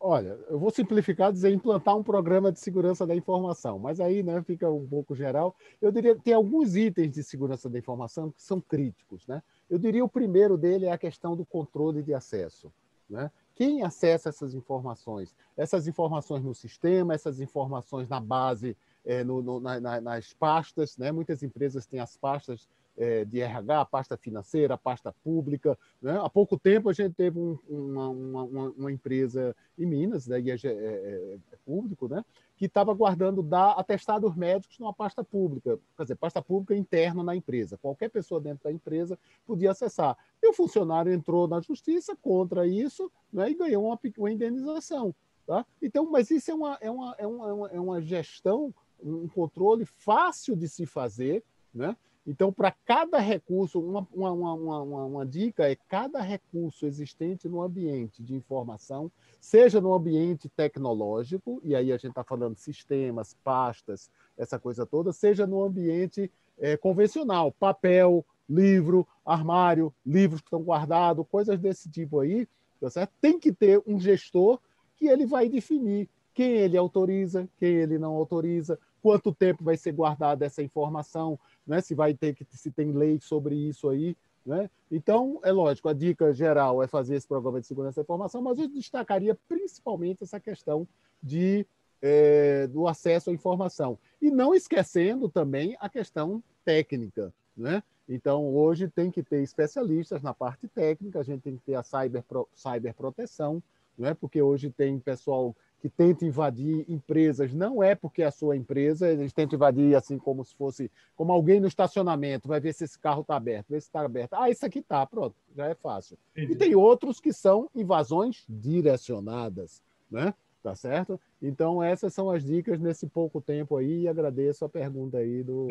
Olha, eu vou simplificar dizer implantar um programa de segurança da informação, mas aí né, fica um pouco geral. Eu diria que tem alguns itens de segurança da informação que são críticos. Né? Eu diria o primeiro dele é a questão do controle de acesso. Né? Quem acessa essas informações? Essas informações no sistema, essas informações na base, é, no, no, na, nas pastas. Né? Muitas empresas têm as pastas é, de RH, pasta financeira, pasta pública. Né? Há pouco tempo a gente teve um, uma, uma, uma, empresa em Minas, né, e é, é, é público, né, que estava guardando da, atestados médicos numa pasta pública, quer dizer, pasta pública interna na empresa. Qualquer pessoa dentro da empresa podia acessar. E o funcionário entrou na justiça contra isso né, e ganhou uma, uma indenização. Tá? Então, mas isso é uma, é uma, é uma, é uma gestão, um controle fácil de se fazer, né? Então, para cada recurso, uma, uma, uma, uma, dica é cada recurso existente no ambiente de informação, seja no ambiente tecnológico, e aí a gente está falando sistemas, pastas, essa coisa toda, seja no ambiente é, convencional, papel, livro, armário, livros que estão guardados, coisas desse tipo aí, tá certo? tem que ter um gestor que ele vai definir quem ele autoriza, quem ele não autoriza, quanto tempo vai ser guardada essa informação, né? se vai ter que se tem lei sobre isso aí. Né? Então, é lógico, a dica geral é fazer esse programa de segurança da informação, mas eu destacaria principalmente essa questão de, é, do acesso à informação. E não esquecendo também a questão técnica. Né? Então, hoje tem que ter especialistas na parte técnica, a gente tem que ter a cyber, cyberproteção, né? porque hoje tem pessoal que tenta invadir empresas, não é porque é a sua empresa, eles tentam invadir assim como se fosse como alguém no estacionamento, vai ver se esse carro está aberto, ver se está aberto. Ah, isso aqui está, pronto, já é fácil. Entendi. E tem outros que são invasões direcionadas, né? Tá certo? Então, essas são as dicas nesse pouco tempo aí, e agradeço a pergunta aí do,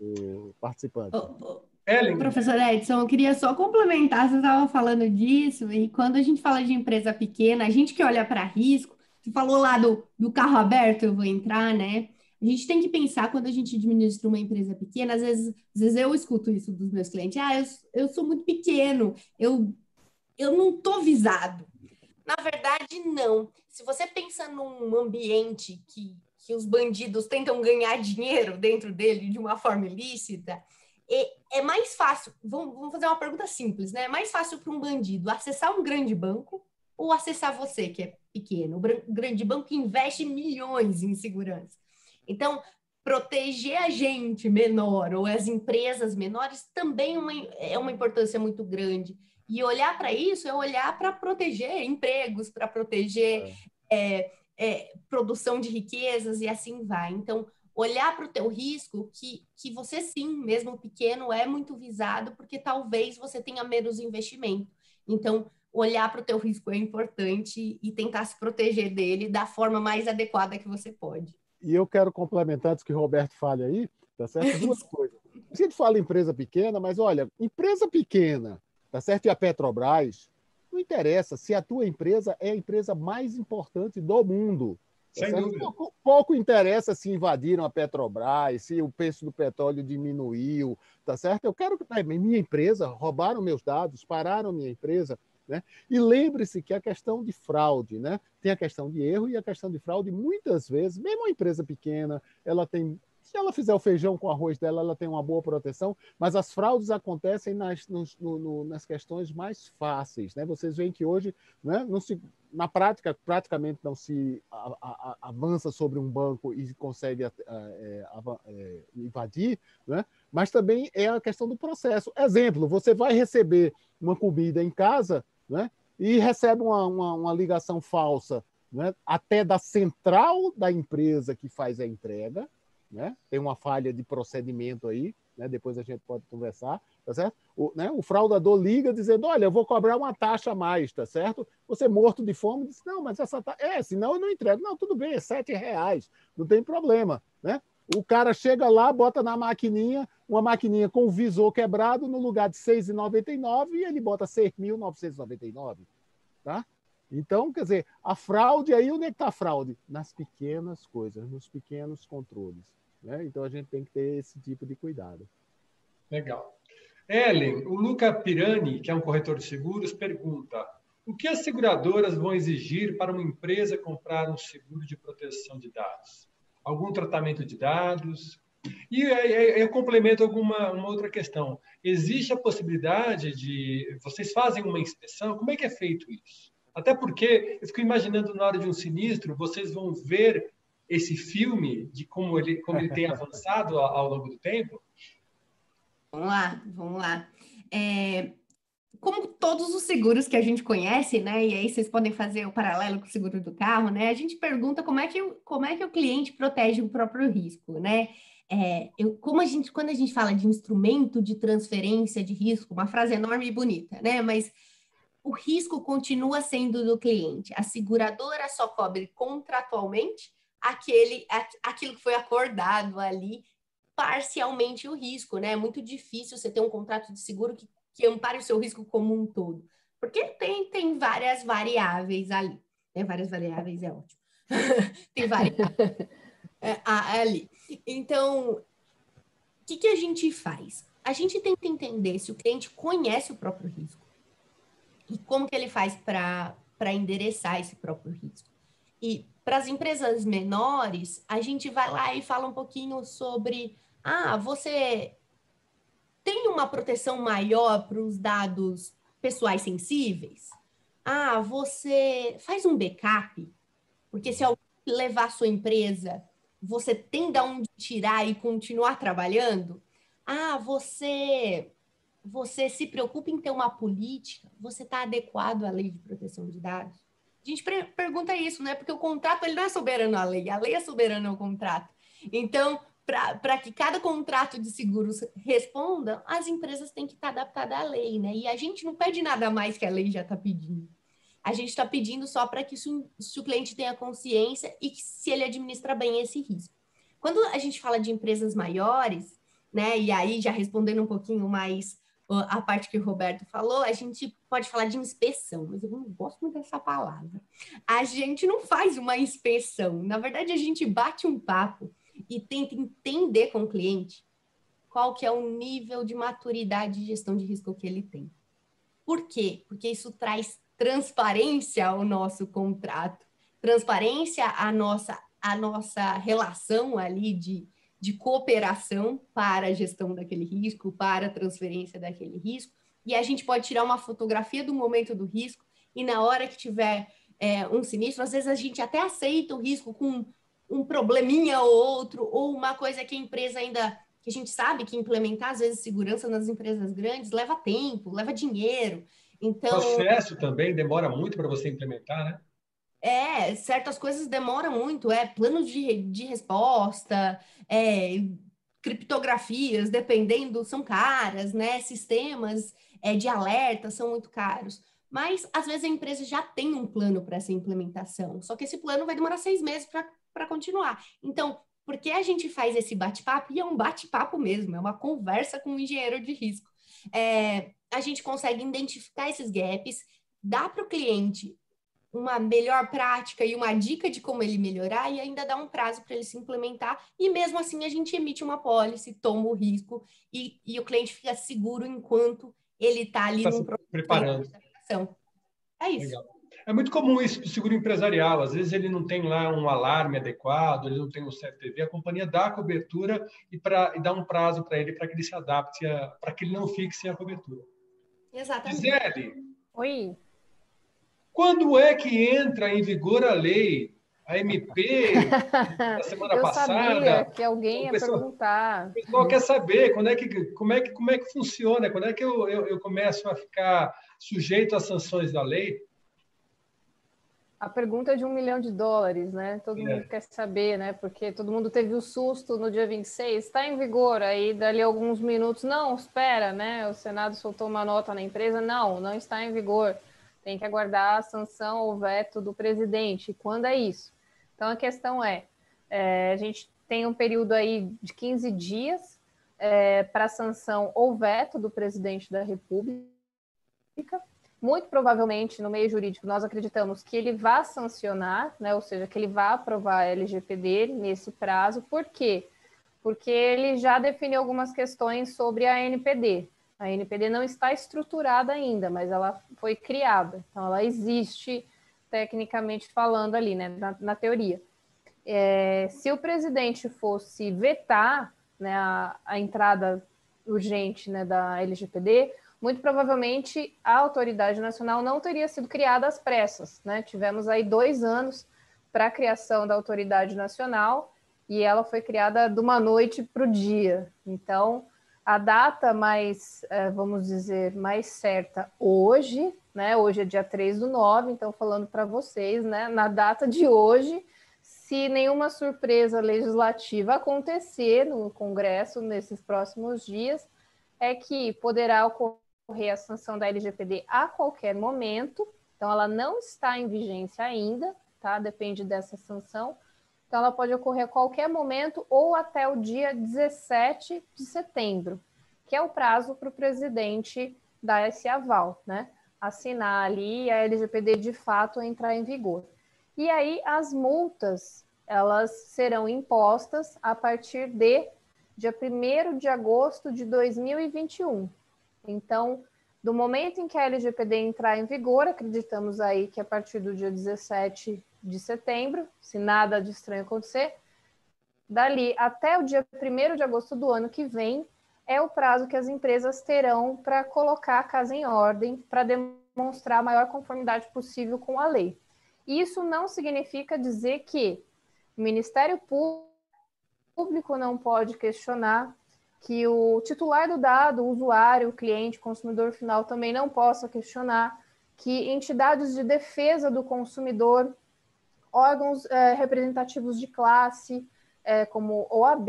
do participante. Oh, oh. Ellen. Professor Edson, eu queria só complementar, você estava falando disso, e quando a gente fala de empresa pequena, a gente que olha para risco, você falou lá do, do carro aberto, eu vou entrar, né? A gente tem que pensar quando a gente administra uma empresa pequena, às vezes, às vezes eu escuto isso dos meus clientes, ah, eu, eu sou muito pequeno, eu, eu não estou visado. Na verdade, não. Se você pensa num ambiente que, que os bandidos tentam ganhar dinheiro dentro dele de uma forma ilícita, é, é mais fácil, vamos, vamos fazer uma pergunta simples, né? É mais fácil para um bandido acessar um grande banco ou acessar você, que é pequeno. O grande banco investe milhões em segurança. Então, proteger a gente menor ou as empresas menores também é uma, é uma importância muito grande. E olhar para isso é olhar para proteger empregos, para proteger é. É, é, produção de riquezas e assim vai. Então, olhar para o teu risco, que, que você sim, mesmo pequeno, é muito visado, porque talvez você tenha menos investimento. Então, olhar para o teu risco é importante e tentar se proteger dele da forma mais adequada que você pode. E eu quero complementar antes que o Roberto fale aí, tá certo? Duas coisas. A gente fala empresa pequena, mas olha, empresa pequena, tá certo? E a Petrobras, não interessa se a tua empresa é a empresa mais importante do mundo. Tá pouco, pouco, interessa se invadiram a Petrobras, se o preço do petróleo diminuiu, tá certo? Eu quero que minha empresa roubaram meus dados, pararam minha empresa. Né? E lembre-se que a questão de fraude, né? tem a questão de erro e a questão de fraude, muitas vezes, mesmo uma empresa pequena, ela tem. Se ela fizer o feijão com arroz dela, ela tem uma boa proteção, mas as fraudes acontecem nas, nos, no, no, nas questões mais fáceis. Né? Vocês veem que hoje, né, não se, na prática, praticamente não se a, a, avança sobre um banco e consegue a, é, é, invadir, né? mas também é a questão do processo. Exemplo, você vai receber uma comida em casa, né? e recebe uma, uma, uma ligação falsa né? até da central da empresa que faz a entrega, né? tem uma falha de procedimento aí, né? depois a gente pode conversar, tá certo? O, né? o fraudador liga dizendo, olha, eu vou cobrar uma taxa a mais, tá certo? Você morto de fome diz, não, mas essa taxa, é, senão eu não entrego. Não, tudo bem, é sete reais, não tem problema, né? O cara chega lá, bota na maquininha, uma maquininha com o visor quebrado, no lugar de R$ 6,99, e ele bota R$ 6.999. Tá? Então, quer dizer, a fraude aí, onde é que está a fraude? Nas pequenas coisas, nos pequenos controles. Né? Então, a gente tem que ter esse tipo de cuidado. Legal. Ellen, o Luca Pirani, que é um corretor de seguros, pergunta: o que as seguradoras vão exigir para uma empresa comprar um seguro de proteção de dados? Algum tratamento de dados. E eu complemento alguma uma outra questão. Existe a possibilidade de vocês fazem uma inspeção? Como é que é feito isso? Até porque eu fico imaginando na hora de um sinistro, vocês vão ver esse filme de como ele como ele tem avançado ao, ao longo do tempo. Vamos lá, vamos lá. É, como todos os seguros que a gente conhece, né? E aí vocês podem fazer o paralelo com o seguro do carro, né? A gente pergunta como é que, como é que o cliente protege o próprio risco, né? É, eu, como a gente, quando a gente fala de instrumento de transferência de risco, uma frase enorme e bonita, né? Mas o risco continua sendo do cliente. A seguradora só cobre contratualmente aquele, aquilo que foi acordado ali, parcialmente o risco, né? É muito difícil você ter um contrato de seguro que que ampare o seu risco como um todo. Porque tem, tem várias variáveis ali. Né? Várias variáveis é ótimo. tem variáveis é, ali. Então, o que, que a gente faz? A gente tenta entender se o cliente conhece o próprio risco e como que ele faz para endereçar esse próprio risco. E para as empresas menores, a gente vai lá e fala um pouquinho sobre, ah, você tem uma proteção maior para os dados pessoais sensíveis? Ah, você faz um backup, porque se alguém levar a sua empresa, você tem de onde tirar e continuar trabalhando? Ah, você você se preocupa em ter uma política? Você está adequado à lei de proteção de dados? A gente pergunta isso, né? Porque o contrato ele não é soberano à lei, a lei é soberana ao contrato. Então, para que cada contrato de seguros responda, as empresas têm que estar adaptadas à lei, né? E a gente não pede nada mais que a lei já está pedindo. A gente está pedindo só para que se o cliente tenha consciência e que se ele administra bem esse risco. Quando a gente fala de empresas maiores, né? E aí já respondendo um pouquinho mais a parte que o Roberto falou, a gente pode falar de inspeção, mas eu não gosto muito dessa palavra. A gente não faz uma inspeção, na verdade a gente bate um papo e tenta entender com o cliente qual que é o nível de maturidade de gestão de risco que ele tem. Por quê? Porque isso traz transparência ao nosso contrato, transparência à nossa, à nossa relação ali de, de cooperação para a gestão daquele risco, para a transferência daquele risco, e a gente pode tirar uma fotografia do momento do risco, e na hora que tiver é, um sinistro, às vezes a gente até aceita o risco com um probleminha ou outro, ou uma coisa que a empresa ainda, que a gente sabe que implementar, às vezes, segurança nas empresas grandes leva tempo, leva dinheiro. Então, o processo também demora muito para você implementar, né? É, certas coisas demoram muito, é plano de, de resposta, é, criptografias, dependendo, são caras, né? Sistemas é, de alerta são muito caros. Mas às vezes a empresa já tem um plano para essa implementação, só que esse plano vai demorar seis meses para para continuar. Então, por que a gente faz esse bate-papo? E é um bate-papo mesmo, é uma conversa com um engenheiro de risco. É, a gente consegue identificar esses gaps, dá para o cliente uma melhor prática e uma dica de como ele melhorar e ainda dá um prazo para ele se implementar e mesmo assim a gente emite uma policy, toma o risco e, e o cliente fica seguro enquanto ele está ali tá no preparando. É isso. Legal. É muito comum isso do seguro empresarial. Às vezes ele não tem lá um alarme adequado, ele não tem um CFTV, a companhia dá a cobertura e, pra, e dá um prazo para ele para que ele se adapte, para que ele não fique sem a cobertura. Exatamente. Gisele. Oi. Quando é que entra em vigor a lei, a MP, da semana Eu passada? Sabia que alguém ia pessoal, perguntar. O pessoal quer saber quando é que, como, é que, como é que funciona, quando é que eu, eu, eu começo a ficar sujeito às sanções da lei? A pergunta é de um milhão de dólares, né? Todo é. mundo quer saber, né? Porque todo mundo teve o susto no dia 26, está em vigor, aí dali alguns minutos, não, espera, né? O Senado soltou uma nota na empresa, não, não está em vigor. Tem que aguardar a sanção ou veto do presidente. Quando é isso? Então a questão é, é a gente tem um período aí de 15 dias é, para sanção ou veto do presidente da República muito provavelmente, no meio jurídico, nós acreditamos que ele vá sancionar, né, ou seja, que ele vá aprovar a LGPD nesse prazo. Por quê? Porque ele já definiu algumas questões sobre a NPD. A NPD não está estruturada ainda, mas ela foi criada. Então, ela existe, tecnicamente falando, ali, né, na, na teoria. É, se o presidente fosse vetar né, a, a entrada urgente né, da LGPD, muito provavelmente a autoridade nacional não teria sido criada às pressas. Né? Tivemos aí dois anos para a criação da autoridade nacional e ela foi criada de uma noite para o dia. Então, a data mais, é, vamos dizer, mais certa hoje, né? Hoje é dia 3 do 9, então falando para vocês, né? Na data de hoje, se nenhuma surpresa legislativa acontecer no Congresso nesses próximos dias, é que poderá ocorrer ocorrer a sanção da LGPD a qualquer momento, então ela não está em vigência ainda, tá? Depende dessa sanção. Então ela pode ocorrer a qualquer momento ou até o dia 17 de setembro, que é o prazo para o presidente dar esse aval, né? Assinar ali a LGPD de fato entrar em vigor. E aí as multas, elas serão impostas a partir de dia 1 de agosto de 2021. Então, do momento em que a LGPD entrar em vigor, acreditamos aí que a partir do dia 17 de setembro, se nada de estranho acontecer, dali até o dia 1 de agosto do ano que vem, é o prazo que as empresas terão para colocar a casa em ordem, para demonstrar a maior conformidade possível com a lei. Isso não significa dizer que o Ministério Público não pode questionar que o titular do dado, o usuário, o cliente, o consumidor final também não possa questionar, que entidades de defesa do consumidor, órgãos é, representativos de classe, é, como OAB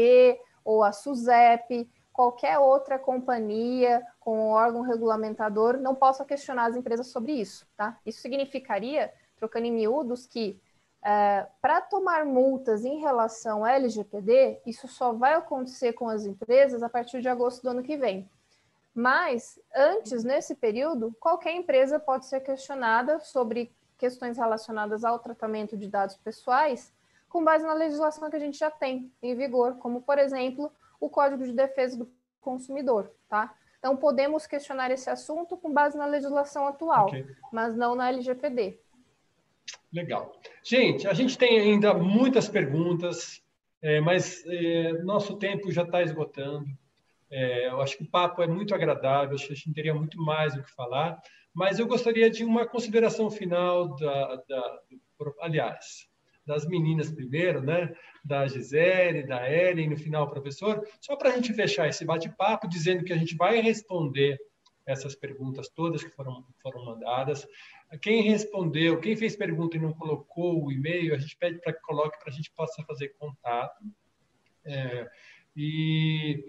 ou a SUSEP, qualquer outra companhia com órgão regulamentador não possa questionar as empresas sobre isso, tá? Isso significaria, trocando em miúdos, que é, para tomar multas em relação ao LGPD, isso só vai acontecer com as empresas a partir de agosto do ano que vem. Mas, antes, nesse período, qualquer empresa pode ser questionada sobre questões relacionadas ao tratamento de dados pessoais com base na legislação que a gente já tem em vigor, como, por exemplo, o Código de Defesa do Consumidor, tá? Então, podemos questionar esse assunto com base na legislação atual, okay. mas não na LGPD. Legal. Gente, a gente tem ainda muitas perguntas, é, mas é, nosso tempo já está esgotando. É, eu acho que o papo é muito agradável, acho que a gente teria muito mais o que falar, mas eu gostaria de uma consideração final da, da aliás, das meninas primeiro, né? Da Gisele, da Ellen, no final professor, só para a gente fechar esse bate-papo, dizendo que a gente vai responder essas perguntas todas que foram, foram mandadas. Quem respondeu, quem fez pergunta e não colocou o e-mail, a gente pede para que coloque para a gente possa fazer contato. É, e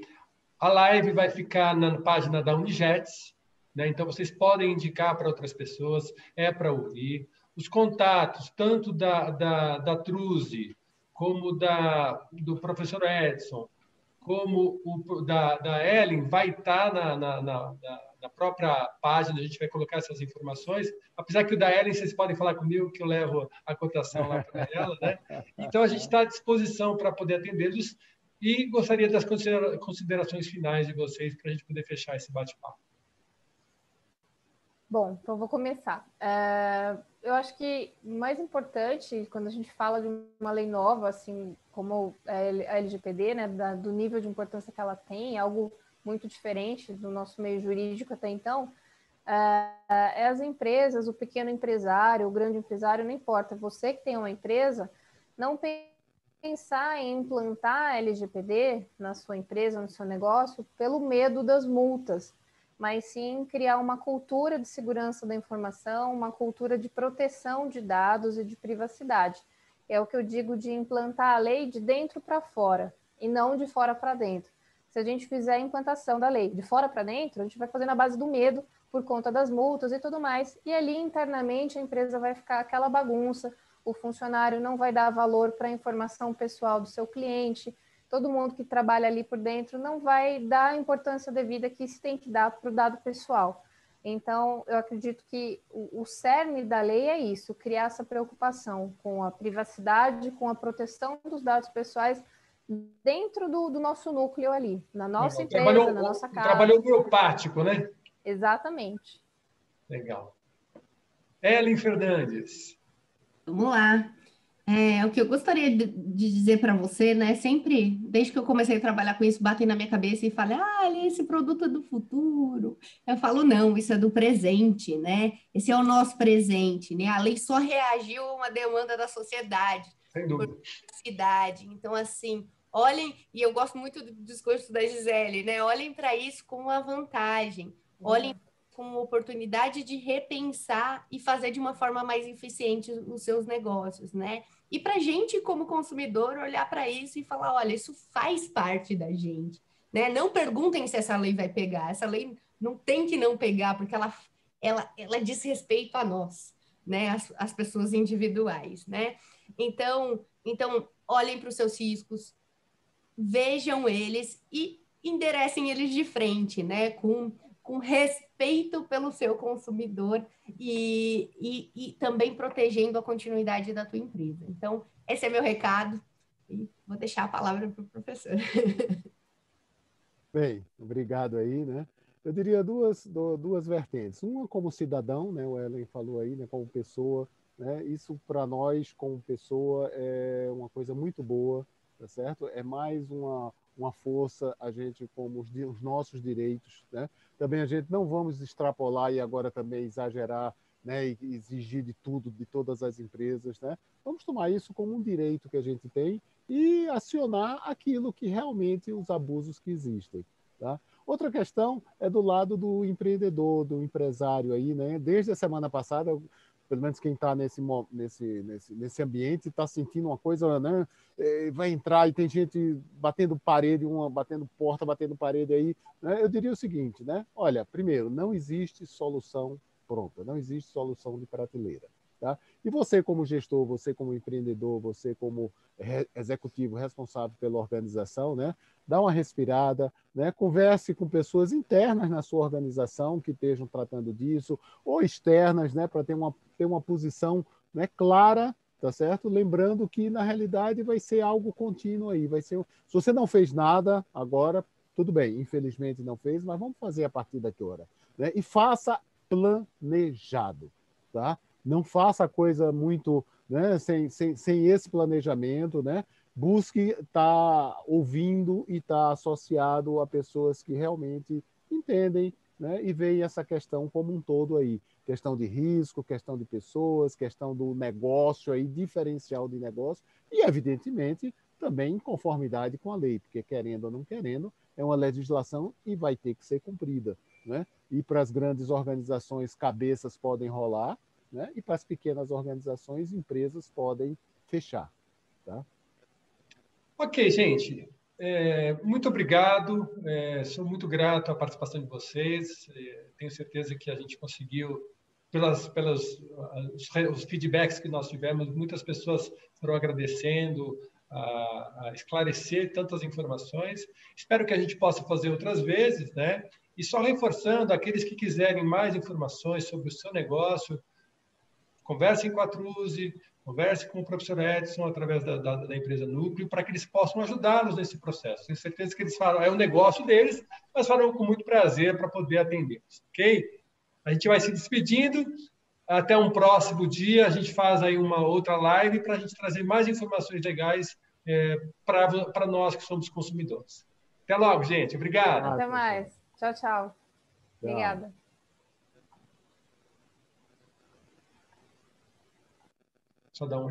a live vai ficar na página da Unijets, né? então vocês podem indicar para outras pessoas, é para ouvir. Os contatos, tanto da, da, da Truze, como da, do professor Edson, como o da, da Ellen, vai estar tá na, na, na, na própria página, a gente vai colocar essas informações. Apesar que o da Ellen, vocês podem falar comigo, que eu levo a cotação lá para ela. Né? Então, a gente está à disposição para poder atendê-los e gostaria das considerações finais de vocês para a gente poder fechar esse bate-papo. Bom, então vou começar. É, eu acho que mais importante, quando a gente fala de uma lei nova, assim como a LGPD, né, do nível de importância que ela tem, algo muito diferente do nosso meio jurídico até então, é, as empresas, o pequeno empresário, o grande empresário, não importa. Você que tem uma empresa, não pensar em implantar LGPD na sua empresa, no seu negócio, pelo medo das multas, mas sim criar uma cultura de segurança da informação, uma cultura de proteção de dados e de privacidade. É o que eu digo de implantar a lei de dentro para fora e não de fora para dentro se a gente fizer a implantação da lei de fora para dentro, a gente vai fazer na base do medo por conta das multas e tudo mais. E ali internamente a empresa vai ficar aquela bagunça, o funcionário não vai dar valor para a informação pessoal do seu cliente, todo mundo que trabalha ali por dentro não vai dar a importância devida que se tem que dar para o dado pessoal. Então, eu acredito que o, o cerne da lei é isso: criar essa preocupação com a privacidade, com a proteção dos dados pessoais dentro do, do nosso núcleo ali, na nossa empresa, trabalhou, na nossa casa. Trabalhou biopático, né? Exatamente. Legal. Ellen Fernandes. Vamos lá. É, o que eu gostaria de, dizer para você, né? Sempre, desde que eu comecei a trabalhar com isso, batem na minha cabeça e falam, ah, esse produto é do futuro. Eu falo, não, isso é do presente, né? Esse é o nosso presente, né? A lei só reagiu a uma demanda da sociedade. Sem dúvida. Cidade. Então, assim, olhem, e eu gosto muito do discurso da Gisele, né? Olhem para isso com uma vantagem, olhem uhum. com uma oportunidade de repensar e fazer de uma forma mais eficiente os seus negócios, né? E para a gente, como consumidor, olhar para isso e falar: olha, isso faz parte da gente. Né? Não perguntem se essa lei vai pegar. Essa lei não tem que não pegar, porque ela, ela, ela diz respeito a nós, né? as, as pessoas individuais. Né? Então, então olhem para os seus riscos, vejam eles e enderecem eles de frente, né? Com, com respeito pelo seu consumidor e, e, e também protegendo a continuidade da tua empresa. Então, esse é meu recado e vou deixar a palavra para o professor. Bem, obrigado aí, né? Eu diria duas, duas vertentes. Uma como cidadão, né? O Ellen falou aí, né? Como pessoa, né? Isso para nós como pessoa é uma coisa muito boa, tá certo? É mais uma, uma força a gente como os, os nossos direitos, né? Também a gente não vamos extrapolar e agora também exagerar, né? E exigir de tudo de todas as empresas, né? Vamos tomar isso como um direito que a gente tem e acionar aquilo que realmente os abusos que existem, tá? Outra questão é do lado do empreendedor, do empresário aí, né? Desde a semana passada, pelo menos quem está nesse, nesse, nesse, nesse ambiente está sentindo uma coisa, né? É, vai entrar e tem gente batendo parede, uma batendo porta, batendo parede aí. Né? Eu diria o seguinte, né? Olha, primeiro, não existe solução pronta, não existe solução de prateleira. Tá? E você, como gestor, você, como empreendedor, você, como re executivo responsável pela organização, né? dá uma respirada, né? converse com pessoas internas na sua organização que estejam tratando disso, ou externas, né? para ter uma, ter uma posição né? clara, tá certo? Lembrando que, na realidade, vai ser algo contínuo aí. Vai ser... Se você não fez nada agora, tudo bem, infelizmente não fez, mas vamos fazer a partir daqui hora. Né? E faça planejado. Tá? Não faça a coisa muito né, sem, sem, sem esse planejamento, né? busque estar tá ouvindo e estar tá associado a pessoas que realmente entendem né, e veem essa questão como um todo aí. Questão de risco, questão de pessoas, questão do negócio aí, diferencial de negócio, e, evidentemente, também em conformidade com a lei, porque querendo ou não querendo, é uma legislação e vai ter que ser cumprida. Né? E para as grandes organizações, cabeças podem rolar, né? e para as pequenas organizações, empresas podem fechar. Tá? Ok, gente. É, muito obrigado. É, sou muito grato à participação de vocês. É, tenho certeza que a gente conseguiu, pelas, pelas os, os, feedbacks que nós tivemos, muitas pessoas foram agradecendo a, a, esclarecer tantas informações. Espero que a gente possa fazer outras vezes, né? E só reforçando, aqueles que quiserem mais informações sobre o seu negócio, conversem com a Truze, Converse com o professor Edson através da, da, da empresa Núcleo para que eles possam ajudá-los nesse processo. Tenho certeza que eles farão, é um negócio deles, mas farão com muito prazer para poder atendê-los, ok? A gente vai se despedindo. Até um próximo dia, a gente faz aí uma outra live para a gente trazer mais informações legais é, para nós que somos consumidores. Até logo, gente. Obrigado. Até mais. Tchau, tchau. Obrigada. Só dá um